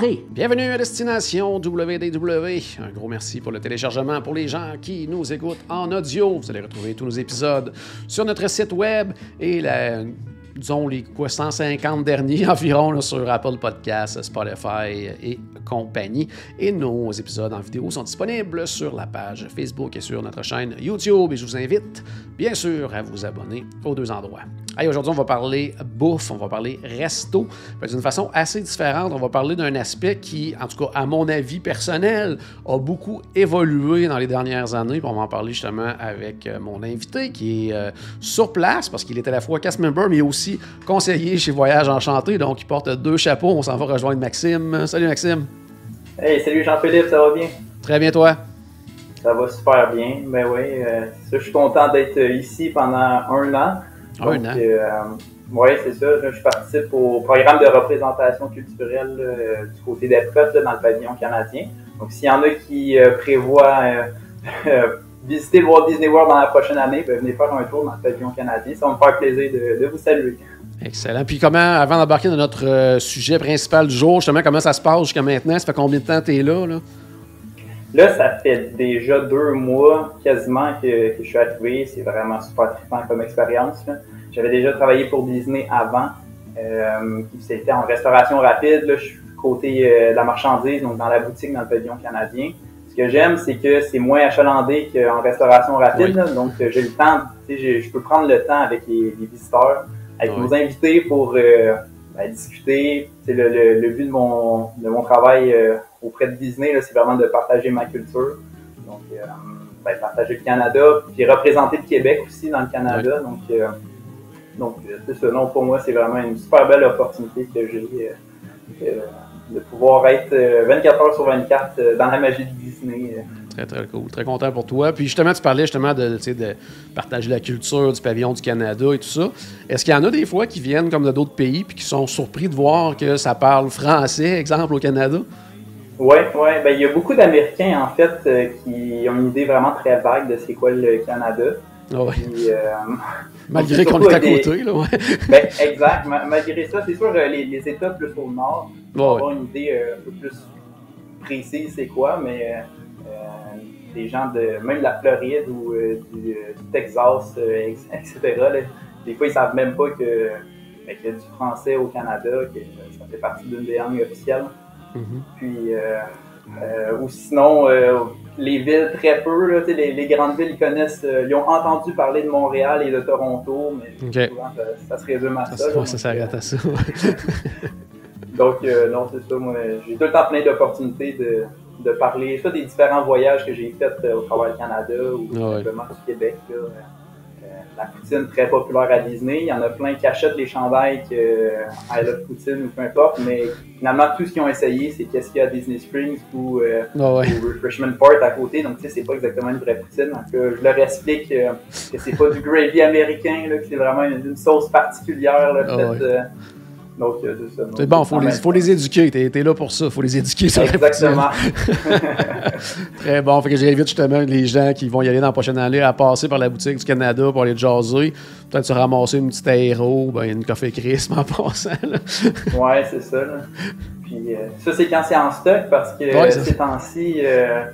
Bienvenue à Destination WDW. Un gros merci pour le téléchargement. Pour les gens qui nous écoutent en audio, vous allez retrouver tous nos épisodes sur notre site web et la, disons les quoi, 150 derniers environ sur Apple Podcasts, Spotify et compagnie. Et nos épisodes en vidéo sont disponibles sur la page Facebook et sur notre chaîne YouTube. Et je vous invite, bien sûr, à vous abonner aux deux endroits. Aujourd'hui, on va parler bouffe, on va parler resto, d'une façon assez différente. On va parler d'un aspect qui, en tout cas, à mon avis personnel, a beaucoup évolué dans les dernières années. On va en parler justement avec euh, mon invité qui est euh, sur place parce qu'il est à la fois cast member, mais aussi conseiller chez Voyage Enchanté. Donc, il porte deux chapeaux. On s'en va rejoindre Maxime. Salut Maxime. Hey, salut Jean-Philippe, ça va bien? Très bien, toi? Ça va super bien. Ben oui, euh, ça, je suis content d'être ici pendant un an. Un Donc, an. euh, oui, c'est ça. Là, je participe au programme de représentation culturelle euh, du côté d'Epcot là, dans le pavillon canadien. Donc, s'il y en a qui prévoient visiter le Walt Disney World dans la prochaine année, ben, venez faire un tour dans le pavillon canadien. Ça va me faire plaisir de, de vous saluer. Excellent. Puis comment, avant d'embarquer dans notre euh, sujet principal du jour, justement, comment ça se passe jusqu'à maintenant? Ça fait combien de temps que tu es là? là? Là, ça fait déjà deux mois quasiment que, que je suis arrivé. C'est vraiment super trippant comme expérience. J'avais déjà travaillé pour Disney avant. Euh, C'était en restauration rapide. Là, je suis côté euh, de la marchandise, donc dans la boutique dans le pavillon canadien. Ce que j'aime, c'est que c'est moins achalandé qu'en restauration rapide. Oui. là. donc, euh, j'ai le temps, tu sais, j'ai- je peux prendre le temps avec les, les visiteurs, avec Oui. nos invités pour euh, ben, discuter. C'est le, le, le but de mon, de mon travail euh, auprès de Disney, c'est vraiment de partager ma culture. Donc, euh, ben, partager le Canada, puis représenter le Québec aussi dans le Canada. Donc, donc c'est. Non, pour moi, c'est vraiment une super belle opportunité que j'ai de pouvoir être euh, 24 heures sur 24 euh, dans la magie de Disney. euh. Très, très cool. Très content pour toi. Puis justement, tu parlais justement de, de partager la culture du pavillon du Canada et tout ça. Est-ce qu'il y en a des fois qui viennent comme de d'autres pays puis qui sont surpris de voir que ça parle français, exemple, au Canada? Ouais, ouais, ben il y a beaucoup d'Américains en fait euh, qui ont une idée vraiment très vague de c'est quoi le Canada. Ah. Puis, euh, Malgré qu'on est à des- côté, là, ouais. ben, exact. Ma- Malgré ça, c'est sûr euh, les, les États plus au nord Ouais, avoir une idée euh, un peu plus précise c'est quoi, mais euh, des gens de même de la Floride ou euh, du, euh, du Texas, euh, ex- etc. là, des fois ils savent même pas que ben, qu'il y a du français au Canada, que ça fait partie d'une des langues officielles. Mhm. Puis, ou sinon, euh, les villes très peu, là, les, les grandes villes, ils connaissent, euh, ils ont entendu parler de Montréal et de Toronto, mais souvent, ça, ça se résume à Ça, ça. là. ça s'arrête à ça. Donc, euh, non, c'est ça. Moi, j'ai tout le temps plein d'opportunités de, de parler, soit des différents voyages que j'ai faits euh, au travers du Canada ou ouais. simplement du Québec. Là. Euh, la poutine très populaire à Disney. Il y en a plein qui achètent les chandails que euh, I love poutine ou peu importe, mais finalement, tout ce qu'ils ont essayé, c'est qu'est-ce qu'il y a à Disney Springs ou, euh, ouais. ou Refreshment Part à côté. Donc, tu sais, c'est pas exactement une vraie poutine. Donc, euh, je leur explique euh, que c'est pas du gravy américain, là, que c'est vraiment une, une sauce particulière. Là, Ah ouais. Donc, c'est ça. C'est bon, Donc, faut les, faut les éduquer. T'es es là pour ça. faut les éduquer Exactement. Très bon. Fait que j'invite justement les gens qui vont y aller dans la prochaine année à passer par la boutique du Canada pour aller jaser. Peut-être se ramasser une petite aéro, ben, une café crisp en passant. là. Ouais, c'est ça. Là. Puis euh, ça, c'est quand c'est en stock parce que Ouais, euh, ces temps-ci, euh,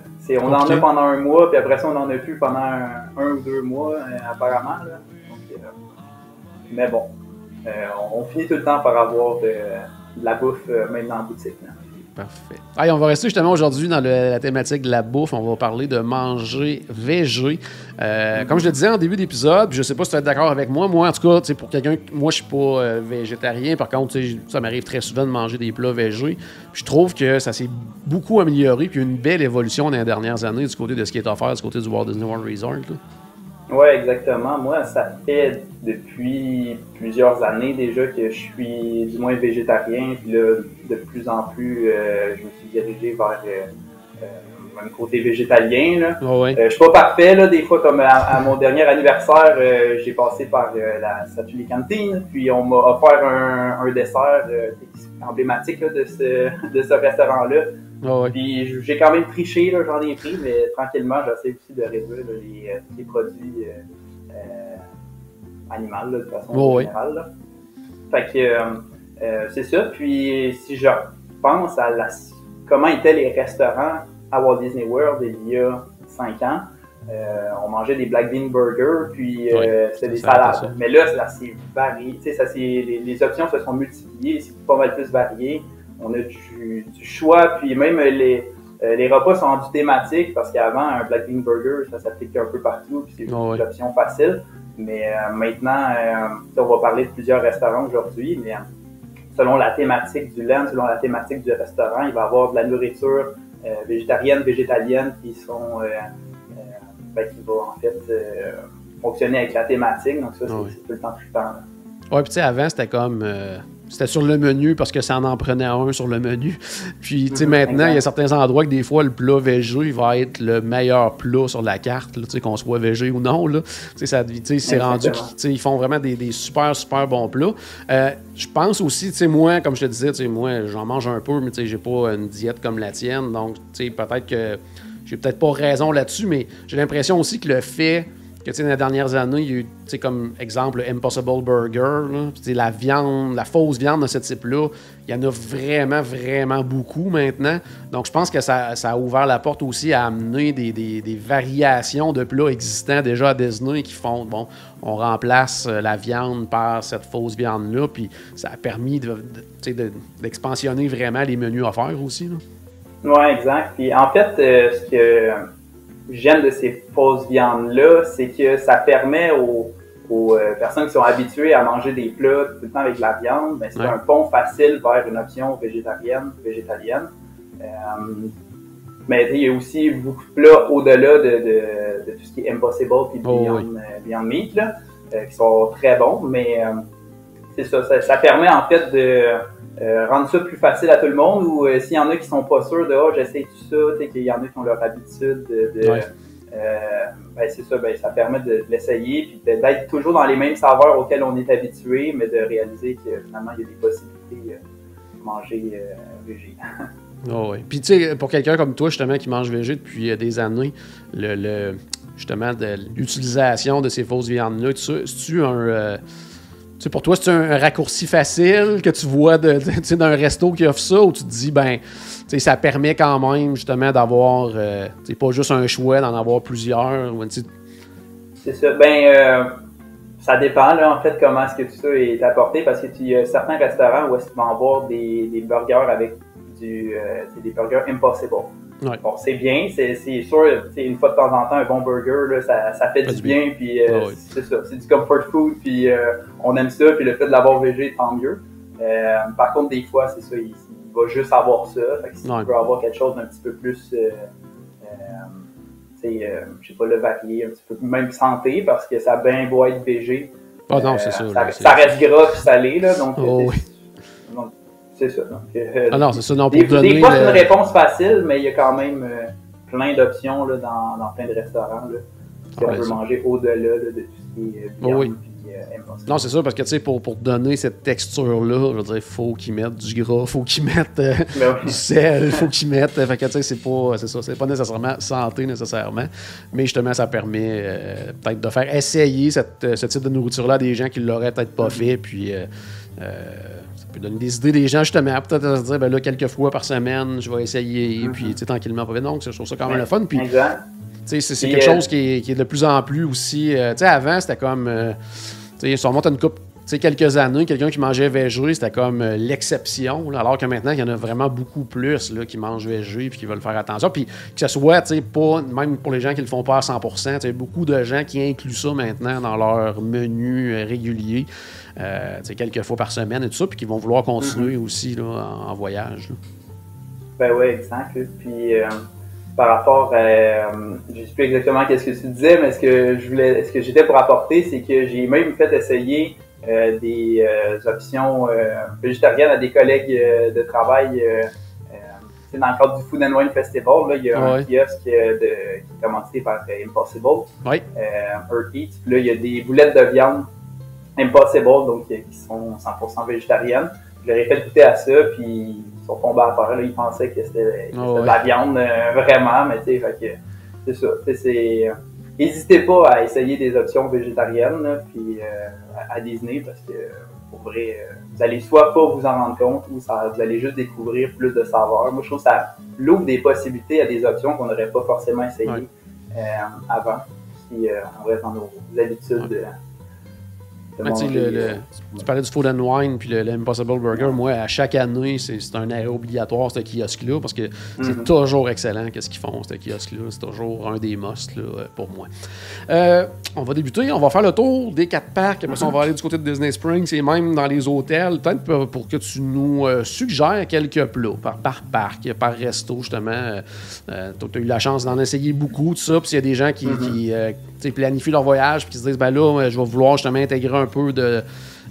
on en a pendant un mois, puis après ça, on en a plus pendant un, un ou deux mois, euh, apparemment. Là. Donc, mais bon, on, on finit tout le temps par avoir de, de la bouffe, euh, même dans la boutique. là. Parfait. Allez, on va rester justement aujourd'hui dans le- la thématique de la bouffe. On va parler de manger végé. Euh, Comme je le disais en début d'épisode, je sais pas si tu vas être d'accord avec moi. Moi, en tout cas, pour quelqu'un, moi, je suis pas euh, végétarien. Par contre, ça m'arrive très souvent de manger des plats végés. Je trouve que ça s'est beaucoup amélioré. Puis il y a une belle évolution dans les dernières années du côté de ce qui est offert du côté du Walt Disney World Resort. là. Oui, exactement. Moi, ça fait depuis plusieurs années déjà que je suis du moins végétarien. Puis là, de plus en plus, euh, je me suis dirigé vers euh, euh, un côté végétalien. Là. Ah ouais. Euh, je suis pas parfait, là, des fois, comme à, à mon dernier anniversaire, euh, j'ai passé par euh, la statue des cantines, puis on m'a offert un, un dessert euh, emblématique là, de ce, de ce restaurant-là. Ouais. Puis j'ai quand même triché, j'en ai pris, mais tranquillement, j'essaie aussi de réduire là, les, euh, les produits euh, euh, animaux, de façon Oh, oui. générale. Là. Fait que euh, c'est ça. Puis si je pense à la, comment étaient les restaurants à Walt Disney World il y a cinq ans, euh, on mangeait des black bean burgers, puis euh, c'était des salades. Mais là, ça s'est varié. Ça les, les options se sont multipliées, c'est pas mal plus varié. On a du, du choix, puis même les, euh, les repas sont rendus thématiques parce qu'avant, un black bean burger, ça s'applique un peu partout, puis c'est ouais. une option facile. Mais euh, maintenant, euh, on va parler de plusieurs restaurants aujourd'hui, mais euh, selon la thématique du land, selon la thématique du restaurant, il va y avoir de la nourriture euh, végétarienne, végétalienne qui sont euh, euh, ben, qui va en fait euh, fonctionner avec la thématique. Donc ça, c'est oui. c'est tout le temps trippant. là. Ouais, puis tu sais, avant, c'était comme. C'était sur le menu parce que ça en en prenait un sur le menu. Puis, tu sais, Mhm, maintenant, il y a certains endroits que des fois, le plat végé il va être le meilleur plat sur la carte, tu sais, qu'on soit végé ou non. Là. Tu sais, ça- tu sais, c'est rendu qu'ils tu sais, ils font vraiment des, des super, super bons plats. Euh, je pense aussi, tu sais, moi, comme je te disais, tu sais, moi, j'en mange un peu, mais tu sais, j'ai pas une diète comme la tienne. Donc, tu sais, peut-être que j'ai peut-être pas raison là-dessus, mais j'ai l'impression aussi que le fait que, dans les dernières années, il y a eu, comme exemple, le Impossible Burger, là, la viande, la fausse viande de ce type-là, il y en a vraiment, vraiment beaucoup maintenant. Donc, je pense que ça, ça a ouvert la porte aussi à amener des, des- variations de plats existants déjà à Disney qui font, bon, on remplace euh, la viande par cette fausse viande-là, puis ça a permis d'expansionner vraiment les menus offerts aussi. Ouais, exact. Puis en fait, euh, ce que j'aime de ces fausses viandes-là, c'est que ça permet aux, aux, euh, personnes qui sont habituées à manger des plats tout le temps avec de la viande, ben, c'est Ouais. un pont facile vers une option végétarienne, végétalienne. Euh, mais il y a aussi beaucoup de plats au-delà de, de, de tout ce qui est Impossible puis Oh, Beyond, euh, Beyond Meat, là, euh, qui sont très bons, mais euh, c'est ça, ça, ça permet en fait de euh, rendre ça plus facile à tout le monde ou euh, s'il y en a qui sont pas sûrs de oh j'essaie tout ça, qu'il y en a qui ont leur habitude de, de- Ouais. euh, ben c'est ça, ben ça permet de, de l'essayer puis d'être toujours dans les mêmes saveurs auxquels on est habitué, mais de réaliser que finalement il y a des possibilités de manger végé. Ah ouais. Puis tu sais, pour quelqu'un comme toi, justement, qui mange végé depuis des années, le, le- justement, de l'utilisation de ces fausses viandes-là, tu tu un. Pour toi, c'est un raccourci facile que tu vois de, d'un resto qui offre ça ou tu te dis, ben, ça permet quand même, justement, d'avoir, euh, pas juste un choix, d'en avoir plusieurs. ou, C'est ça. Ben, euh, ça dépend, là, en fait, comment est-ce que tout ça est apporté, parce que tu y a certains restaurants où est-ce avoir des, burgers avec du, euh, des burgers impossible. Ouais. Bon, c'est bien, c'est, c'est sûr, une fois de temps en temps, un bon burger, là, ça, ça fait du bien. bien, puis euh, Ah c'est ça, c'est du comfort food, puis euh, on aime ça, puis le fait de l'avoir végé, tant mieux. Euh, par contre, des fois, c'est ça, il, il va juste avoir ça, fait que si Ouais. tu veux avoir quelque chose d'un petit peu plus... euh, euh, euh, je sais pas, le varier un petit peu, même santé, parce que ça a bien beau être végé. Ah non, c'est ça. Ça, reste gras puis salé, là, donc Oh, oui. C'est- ça. Donc, euh, Ah non, c'est ça. Non, pour des, donner. des fois, c'est une réponse facile, mais il y a quand même euh, plein d'options là, dans, dans plein de restaurants. Là, si on veut ça. manger au-delà là, de tout ce qui est euh, viande oui. puis, euh. Non, c'est ça, parce que tu sais, pour, pour donner cette texture-là, je veux dire, il faut qu'ils mettent du gras, faut qu'ils mettent oui. du sel, faut qu'ils mettent. Fait que tu sais, c'est pas, c'est ça, c'est pas nécessairement santé nécessairement, mais justement, ça permet peut-être de faire essayer cette, ce type de nourriture-là à des gens qui l'auraient peut-être pas fait, puis euh, peut donner des idées des gens justement, peut-être à se dire, ben là, quelques fois par semaine, je vais essayer, Mhm. puis tu sais, tranquillement, pas donc je trouve ça quand même le fun, puis Exact. tu sais, c'est quelque euh, chose qui est, qui est de plus en plus aussi. euh, tu sais, avant, c'était comme. euh, tu sais, si on monte une coupe. Sais, quelques années, quelqu'un qui mangeait végé, c'était comme euh, l'exception. Alors que maintenant, il y en a vraiment beaucoup plus là, qui mangent végé puis qui veulent faire attention. Puis que ce soit, tu sais, pas, même pour les gens qui le font pas à 100%, tu sais, beaucoup de gens qui incluent ça maintenant dans leur menu euh, régulier, euh, tu sais, quelques fois par semaine et tout ça, puis qui vont vouloir continuer aussi là, en, en voyage. là. Ben ouais, exact. Puis, euh, par rapport à, je sais plus exactement qu'est-ce que tu disais, mais ce que je voulais, ce que j'étais pour apporter, c'est que j'ai même fait essayer des options végétariennes à des collègues de travail dans le cadre du Food and Wine Festival, là, il y a un kiosque de, qui est commandité par Impossible, oui. euh, Earth Eats. Puis là, il y a des boulettes de viande Impossible, donc qui sont 100% végétariennes. Je leur ai fait goûter à ça, puis ils sont tombés à terre. Là, ils pensaient que c'était de la viande euh, vraiment, mais tu sais, c'est ça. C'est, n'hésitez pas à essayer des options végétariennes, puis euh, à Disney, parce que pour vrai, euh, vous allez soit pas vous en rendre compte ou ça, vous allez juste découvrir plus de saveurs. Moi, je trouve que ça l'ouvre des possibilités à des options qu'on n'aurait pas forcément essayées euh, avant. Si euh, on reste dans nos habitudes tu parlais du Food and Wine puis l'Impossible Burger. Moi, à chaque année, c'est un arrêt obligatoire, ce kiosque-là, parce que c'est mhm. toujours excellent qu'est-ce qu'ils font, ce kiosque-là. C'est toujours un des musts pour moi. Euh, on va débuter, on va faire le tour des quatre parcs. Après ça, on va aller du côté de Disney Springs et même dans les hôtels. Peut-être pour, que tu nous euh, suggères quelques plats par, par parc, par resto, justement. Euh, tu as eu la chance d'en essayer beaucoup, tout ça. Puis il y a des gens qui, mhm. qui planifient leur voyage puis qui se disent ben là, je vais vouloir justement intégrer un peu de,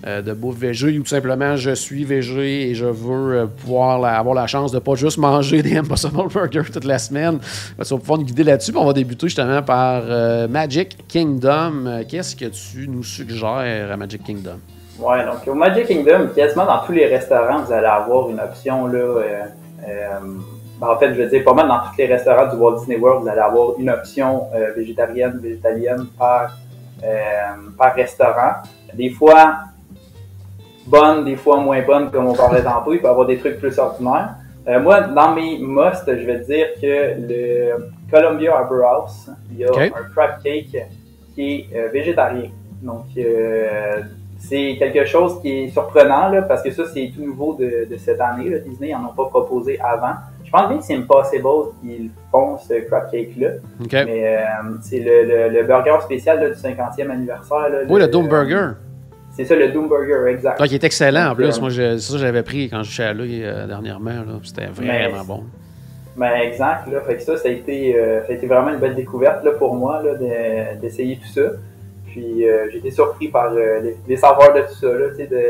euh, de bouffe végé ou tout simplement je suis végé et je veux euh, pouvoir avoir la chance de pas juste manger des Impossible Burgers toute la semaine. Ben, tu vas pouvoir nous guider là-dessus. On va débuter justement par euh, Magic Kingdom. Qu'est-ce que tu nous suggères à Magic Kingdom? Ouais, donc au Magic Kingdom, quasiment dans tous les restaurants, vous allez avoir une option là. Ben, en fait, je veux dire, pas mal dans tous les restaurants du Walt Disney World, vous allez avoir une option végétarienne, végétalienne par, par restaurant. Des fois bonnes, des fois moins bonnes, comme on parlait tantôt. Il peut y avoir des trucs plus ordinaires. Euh, moi, dans mes musts, je vais dire que le Columbia Harbor House, il y a un crab cake qui est euh, végétarien. Donc, euh, c'est quelque chose qui est surprenant, là, parce que ça, c'est tout nouveau de, de cette année. Là. Disney n'en ont pas proposé avant. Je pense bien que c'est Impossible qu'ils font ce crab cake-là. Mais c'est le, le, burger spécial du 50e anniversaire. Là, oui, le Dome Burger. C'est ça, le Doom Burger, exact. Donc, il est excellent en plus. Moi, c'est ça que j'avais pris quand je suis allé euh, dernièrement. C'était vraiment bon. Ben, exact. Là, fait que ça, ça a, été, euh, ça a été vraiment une belle découverte là, pour moi d'essayer tout ça. Puis euh, j'ai été surpris par les, les, saveurs de tout ça,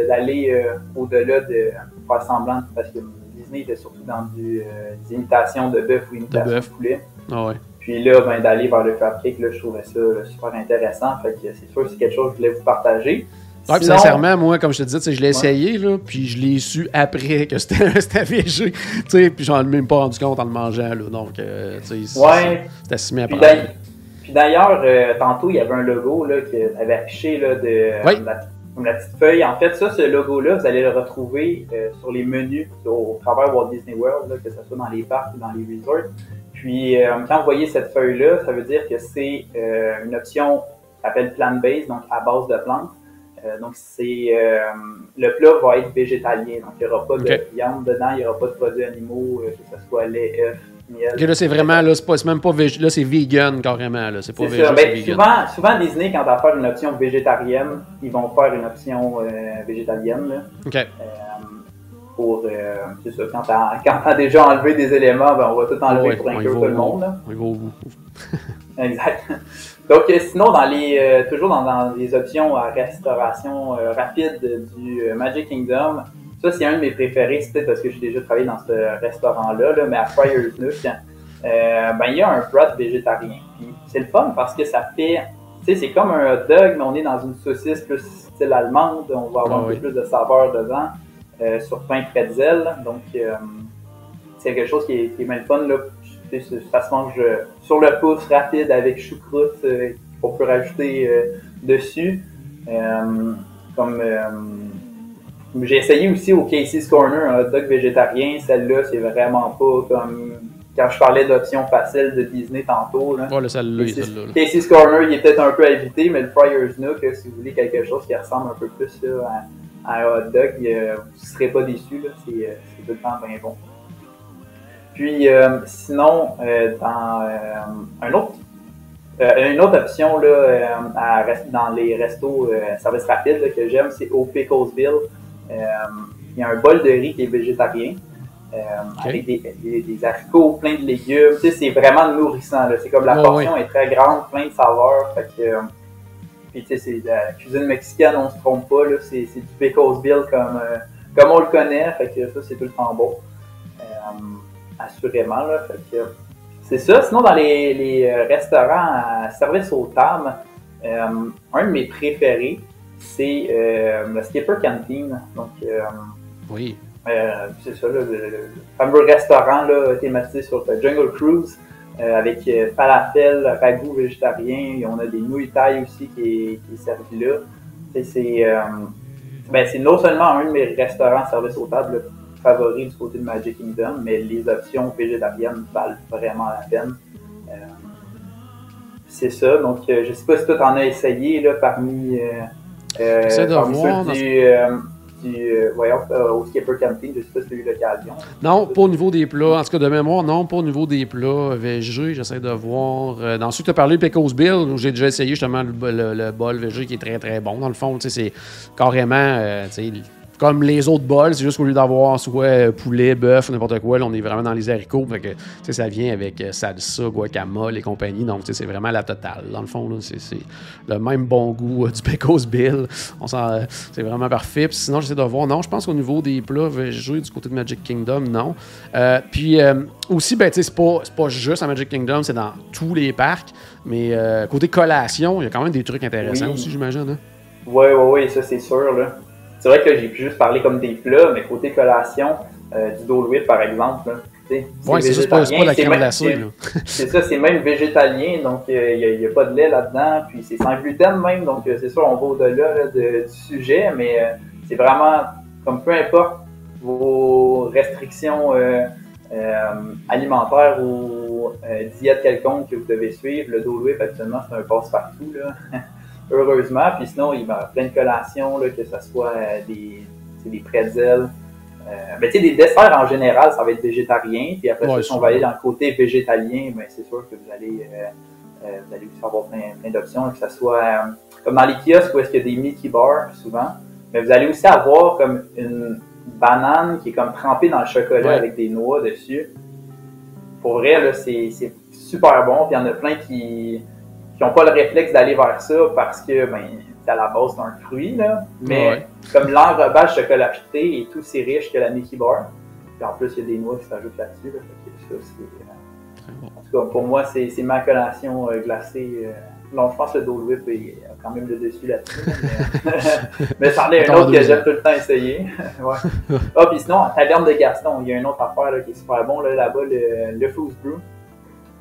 d'aller au-delà de faire semblant, parce que Disney était surtout dans du, des imitations de bœuf ou imitations de, poulet. Ah ouais. Puis là, ben, d'aller vers le cake, là, je trouvais ça super intéressant. Fait que c'est sûr que c'est quelque chose que je voulais vous partager. Ouais, sincèrement, moi, comme je te disais, je l'ai essayé, là, puis je l'ai su après que c'était végé. Puis j'en ai même pas rendu compte en le mangeant. Là, donc, euh, ouais. c'était assumé à Puis d'ailleurs, euh, tantôt, il y avait un logo là, qui avait affiché là, de, oui. la, comme la petite feuille. En fait, ça, ce logo-là, vous allez le retrouver euh, sur les menus au travers Walt Disney World, là, que ce soit dans les parcs ou dans les resorts. Puis, quand vous voyez cette feuille-là, ça veut dire que c'est une option qui s'appelle plant-based, donc à base de plantes. Euh, donc, c'est euh, le plat va être végétalien. Donc, il n'y aura pas de viande dedans, il n'y aura pas de produits animaux, euh, que ce soit lait, œufs, miel. là, c'est vraiment, là, c'est même pas là, c'est vegan carrément, là. C'est pas végé, ben, Souvent, souvent, Disney, quand va faire une option végétarienne, ils vont faire une option végétalienne, là. OK. pour, c'est ça, quand t'as, déjà enlevé des éléments, ben, on va tout enlever pour inclure tout le monde, là. On va au bout. exact. Donc, euh, sinon, dans les, euh, toujours dans, les options à restauration euh, rapide du Magic Kingdom, ça, c'est un de mes préférés. C'est peut-être parce que j'ai déjà travaillé dans ce restaurant-là, là, mais à Friar's Nook, ben, il y a un broth végétarien. c'est le fun parce que ça fait, tu sais, c'est comme un hot dog, mais on est dans une saucisse plus style allemande. On va avoir ah un peu plus de saveur dedans, sur pain pretzel. Donc, c'est quelque chose qui est, qui est même fun, là, ça se mange euh, sur le pouce rapide avec choucroute euh, qu'on peut rajouter euh, dessus. comme j'ai essayé aussi au Casey's Corner un hot dog végétarien. Celle-là, c'est vraiment pas comme quand je parlais d'options faciles de Disney tantôt. Là. Casey's, Corner, il est peut-être un peu à éviter, mais le Friar's Nook, si vous voulez quelque chose qui ressemble un peu plus à, un hot dog, vous ne serez pas déçu. C'est tout le temps bien bon. Puis euh, sinon, euh, dans euh, un autre, une autre option là, à, dans les restos services rapides que j'aime, c'est au Picklesville. Il y a un bol de riz qui est végétarien. avec des, des, haricots, plein de légumes. Tu sais, c'est vraiment nourrissant. C'est comme la portion est très grande, plein de saveurs. Fait que, puis tu sais, c'est la cuisine mexicaine, on se trompe pas. C'est du bill comme, comme on le connaît. Fait que ça, c'est tout le temps bon. assurément. Là, fait que, c'est ça. Sinon, dans les, les restaurants à service aux tables, un de mes préférés, c'est euh, le Skipper Canteen. Donc, euh, oui. Euh, c'est ça, le, fameux restaurant là, thématisé sur Jungle Cruise avec falafel, ragoût végétarien. Et on a des nouilles taille aussi qui est, servi là. C'est ben, non seulement un de mes restaurants service aux tables favoris du côté de Magic Kingdom, mais les options végétariennes valent vraiment la peine. c'est ça. Donc, je sais pas si toi, en as essayé là, parmi euh, de voir. Du, euh, euh, voyons, au Skipper Camping, je sais pas si tu as eu l'occasion. Non, pas au niveau des plats. En tout cas, de mémoire, non, pas au niveau des plats végé. J'essaie de voir. dans ceux que tu as parlé, Pecos Bill, où j'ai déjà essayé justement le, bol végé qui est très très bon. Dans le fond, c'est carrément comme les autres bols, c'est juste qu'au lieu d'avoir soit euh, poulet, bœuf, n'importe quoi, là, on est vraiment dans les haricots. Fait que, ça vient avec euh, salsa, guacamole et compagnie. Donc, c'est vraiment la totale. Dans le fond, c'est le même bon goût euh, du Pecos Bill. c'est vraiment parfait. Puis sinon, j'essaie de voir. Non, je pense qu'au niveau des plats végétaux du côté de Magic Kingdom, non. puis aussi, ben, c'est pas, pas juste à Magic Kingdom, c'est dans tous les parcs. Mais côté collation, il y a quand même des trucs intéressants aussi, j'imagine. Hein? Oui, oui, oui, ça c'est sûr. Là. C'est vrai que j'ai pu juste parler comme des plats, mais côté collation, euh, du Dole Whip par exemple, oui, c'est juste pas, pas la crème glacée. C'est ça, c'est même végétalien, donc euh, il n'y a, pas de lait là-dedans, puis c'est sans gluten même, donc euh, c'est sûr, on va au-delà du sujet, mais c'est vraiment, comme peu importe vos restrictions alimentaires ou diète quelconque que vous devez suivre, le Dole Whip actuellement c'est un passe-partout. heureusement. Puis sinon, il y a plein de collations, là, que ce soit euh, des, des pretzels. Euh, mais tu sais, des desserts en général, ça va être végétarien. Puis après si on va aller dans le côté végétalien, ben, c'est sûr que vous allez, euh, vous allez aussi avoir plein, plein d'options, que ce soit comme dans les kiosques où est-ce qu'il y a des Mickey Bars souvent. Mais vous allez aussi avoir comme une banane qui est comme trempée dans le chocolat avec des noix dessus. Pour vrai, là, c'est super bon. Puis il y en a plein qui, qui n'ont pas le réflexe d'aller vers ça parce que ben, c'est à la base d'un fruit, là. Mais comme l'enrobage chocolaté est aussi riche que la Mickey Bar, puis en plus il y a des noix qui s'ajoutent là-dessus, là, ça, c'est, En tout cas, pour moi, c'est, ma collation euh, glacée. Euh, non, je pense que le Dole Whip est quand même le dessus là-dessus. Mais, mais c'en est un autre que j'aime tout le temps essayer. ouais. Ah, puis sinon, à Taverne de Gaston, il y a une autre affaire là, qui est super bon là, là-bas, le, le Food Brew.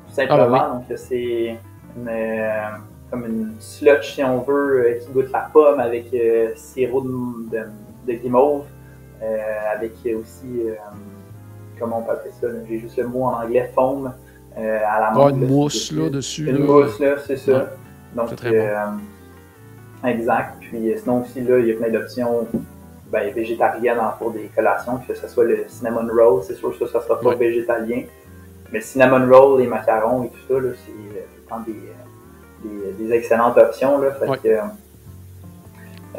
Tout simplement. Ah, donc, c'est mais euh, comme une slotch, si on veut, euh, qui goûte la pomme avec euh, sirop de, de, guimauve, avec aussi, comment on peut appeler ça, j'ai juste le mot en anglais, foam, à la une mousse là, dessus. Une mousse, là, c'est ça. Donc, très bon. exact. Puis sinon aussi, là, il y a plein d'options ben, végétariennes pour des collations, que ce soit le cinnamon roll, c'est sûr que ça, ça sera pas végétalien. Mais cinnamon roll, les macarons et tout ça, c'est des, des, excellentes options. Là, fait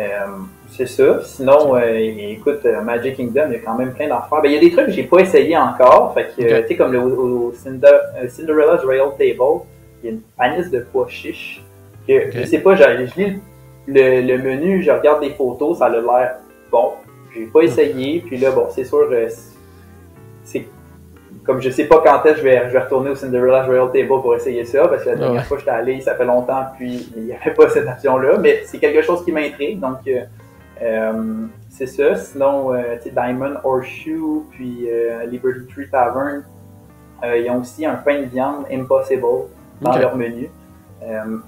euh, c'est ça. Sinon, euh, écoute, euh, Magic Kingdom, il y a quand même plein d'affaires. Ben, il y a des trucs que j'ai pas essayé encore. Fait que, tu sais, comme le, au, Cinderella's Royal Table, il y a une panisse de pois chiches. Que, Je sais pas, je, lis le, le, menu, je regarde des photos, ça a l'air bon. J'ai pas essayé. Puis là, bon, c'est sûr, c'est comme je sais pas quand est-ce je vais, je vais retourner au Cinderella Royal Table pour essayer ça, parce que la dernière fois que j'étais allé, ça fait longtemps, puis il n'y avait pas cette option-là, mais c'est quelque chose qui m'intrigue, donc euh, euh, c'est ça. Sinon, euh, Diamond Horseshoe, puis Liberty Tree Tavern, ils ont aussi un pain de viande Impossible dans leur menu.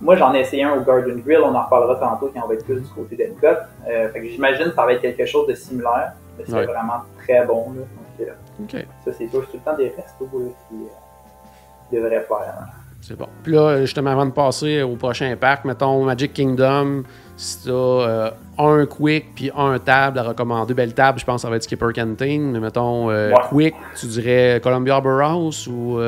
moi, j'en ai essayé un au Garden Grill, on en reparlera tantôt quand on va être plus du côté d'Epcot. fait que j'imagine que ça va être quelque chose de similaire. C'est vraiment très bon. Là. C'est sûr, c'est tout le temps des restos qui euh, devraient faire. Hein. C'est bon. Puis là, justement, avant de passer au prochain parc, mettons Magic Kingdom, si tu as euh, un quick puis un table à recommander, belle table, je pense que ça va être Skipper Canteen, mais mettons euh, quick, tu dirais Columbia Arbor House ou.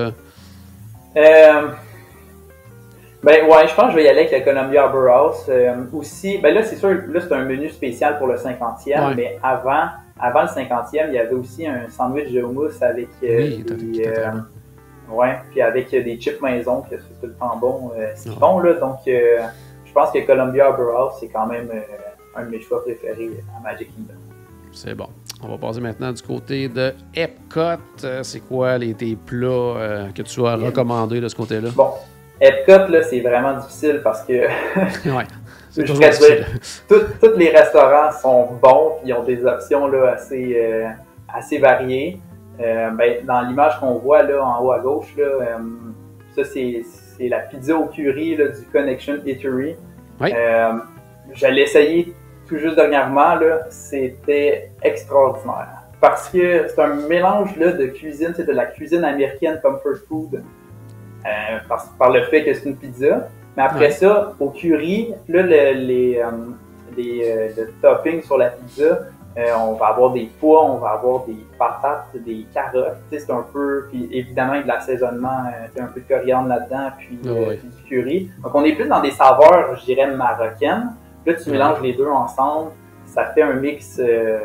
Ben ouais, je pense que je vais y aller avec le Columbia Arbor House. aussi, ben là, c'est sûr, là, c'est un menu spécial pour le 50e, mais avant, avant le 50e, il y avait aussi un sandwich de houmous avec Oui, des, euh, ouais, puis avec des chips maison, que c'est tout le temps bon euh, ce qu'ils Ouais. font. Là, donc, euh, je pense que Columbia House, c'est quand même euh, un de mes choix préférés à Magic Kingdom. C'est bon. On va passer maintenant du côté de Epcot. Euh, C'est quoi les, tes plats euh, que tu as recommandés de ce côté-là? Bon, Epcot, là, c'est vraiment difficile parce que Ouais. C'est toujours tous les restaurants sont bons, puis ils ont des options là, assez, euh, assez variées. Euh, ben, dans l'image qu'on voit là, en haut à gauche, là, euh, ça c'est la pizza au curry là, du Connection Eatery. Oui. Je l'ai essayé tout juste dernièrement, c'était extraordinaire. Parce que c'est un mélange là, de cuisine, c'est de la cuisine américaine comfort food, par, par le fait que c'est une pizza. Mais après Ouais. ça, au curry, là, le- les, euh, les, euh, le topping sur la pizza, euh, on va avoir des pois, on va avoir des patates, des carottes, c'est un peu, puis évidemment avec de l'assaisonnement, euh, un peu de coriandre là-dedans, puis, Ah euh, puis du curry. Donc on est plus dans des saveurs, je dirais, marocaines. Là, tu mélanges les deux ensemble, ça fait un mix, euh,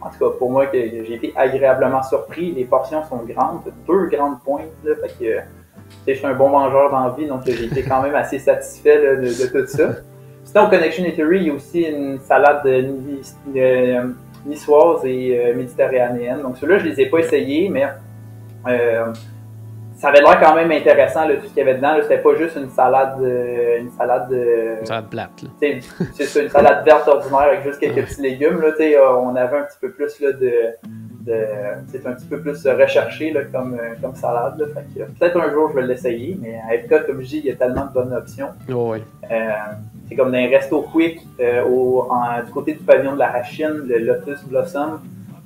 en tout cas pour moi, que j'ai été agréablement surpris. Les portions sont grandes, deux grandes pointes, là, fait que, je suis un bon mangeur d'envie, donc j'ai été quand même assez satisfait là, de, de tout ça. Sinon, au Connection Eatery, il y a aussi une salade euh, niçoise et euh, méditerranéenne. Donc, ceux-là, je les ai pas essayés, mais euh, ça avait l'air quand même intéressant, là, tout ce qu'il y avait dedans. C'était pas juste une salade, euh, une salade de, Une salade plate. C'est une salade verte ordinaire avec juste quelques petits légumes. Là, on avait un petit peu plus là, de, de c'est un petit peu plus recherché là, comme, euh, comme salade. Là, fait que, peut-être un jour je vais l'essayer, mais à Epcot, comme je dis, il y a tellement de bonnes options. Oh. Euh, c'est comme dans un resto quick euh, au, en- du côté du pavillon de la Rachine, le Lotus Blossom.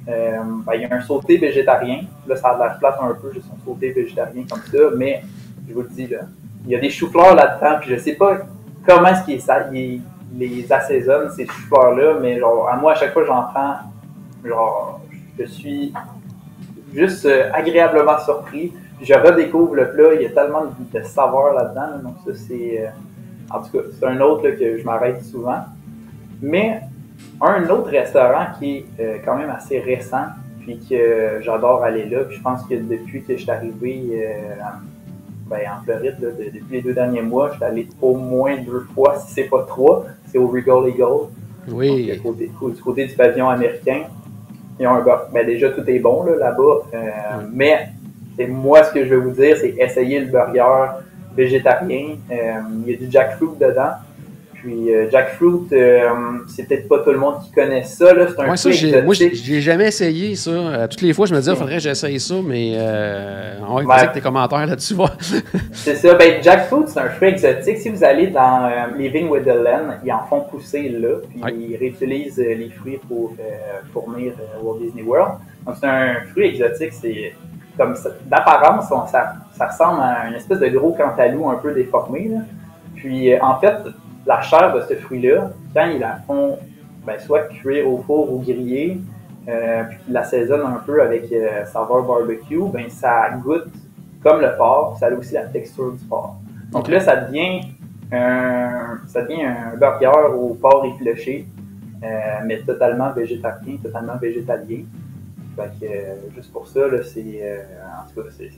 euh, ben, il y a un sauté végétarien. Là, ça a l'air plate un peu, juste un sauté végétarien comme ça, mais je vous le dis, là, il y a des choux-fleurs là-dedans, puis je sais pas comment est-ce qu'ils les assaisonnent, ces choux-fleurs-là, mais genre, à moi, à chaque fois j'en prends, genre, je suis juste euh, agréablement surpris. Je redécouvre le plat, il y a tellement de, de saveurs là-dedans, là, donc ça, c'est... euh, en tout cas, c'est un autre là, que je m'arrête souvent. Mais un autre restaurant qui est euh, quand même assez récent, puis que j'adore aller là, puis je pense que depuis que je suis arrivé ben, en Floride, là, de- depuis les deux derniers mois, je suis allé au moins deux fois, si c'est pas trois, c'est au Regal Eagle, Oui. côté- du côté du pavillon américain. Ils ont un bar- ben, déjà tout est bon là, là-bas, euh, mais c'est moi ce que je vais vous dire, c'est essayer le burger végétarien. Euh, il y a du jackfruit dedans. Puis euh, jackfruit, euh, c'est peut-être pas tout le monde qui connaît ça. Là. C'est un Ouais, ça, j'ai, moi, j'ai, jamais essayé ça. Euh, toutes les fois, je me disais, il faudrait que j'essaye ça, mais euh, on va avec tes commentaires là-dessus. C'est ça. Ben, jackfruit, c'est un fruit exotique. Si vous allez dans Living with the Land, ils en font pousser là. Puis Ouais. ils réutilisent les fruits pour fournir Walt Disney World. Donc c'est un fruit exotique. C'est comme ça. D'apparence, on- ça, ça ressemble à une espèce de gros cantalou un peu déformé. Là. Puis en fait, la chair de ce fruit-là, quand ils la font ben, soit cuire au four ou griller, euh, puis qu'ils l'assaisonnent un peu avec euh, saveur barbecue, ben ça goûte comme le porc, ça a aussi la texture du porc. Donc là, ça devient un, ça devient un burger au porc épluché, euh, mais totalement végétarien, totalement végétalien. Fait que, euh, juste pour ça, là, c'est, euh, en tout cas, c'est,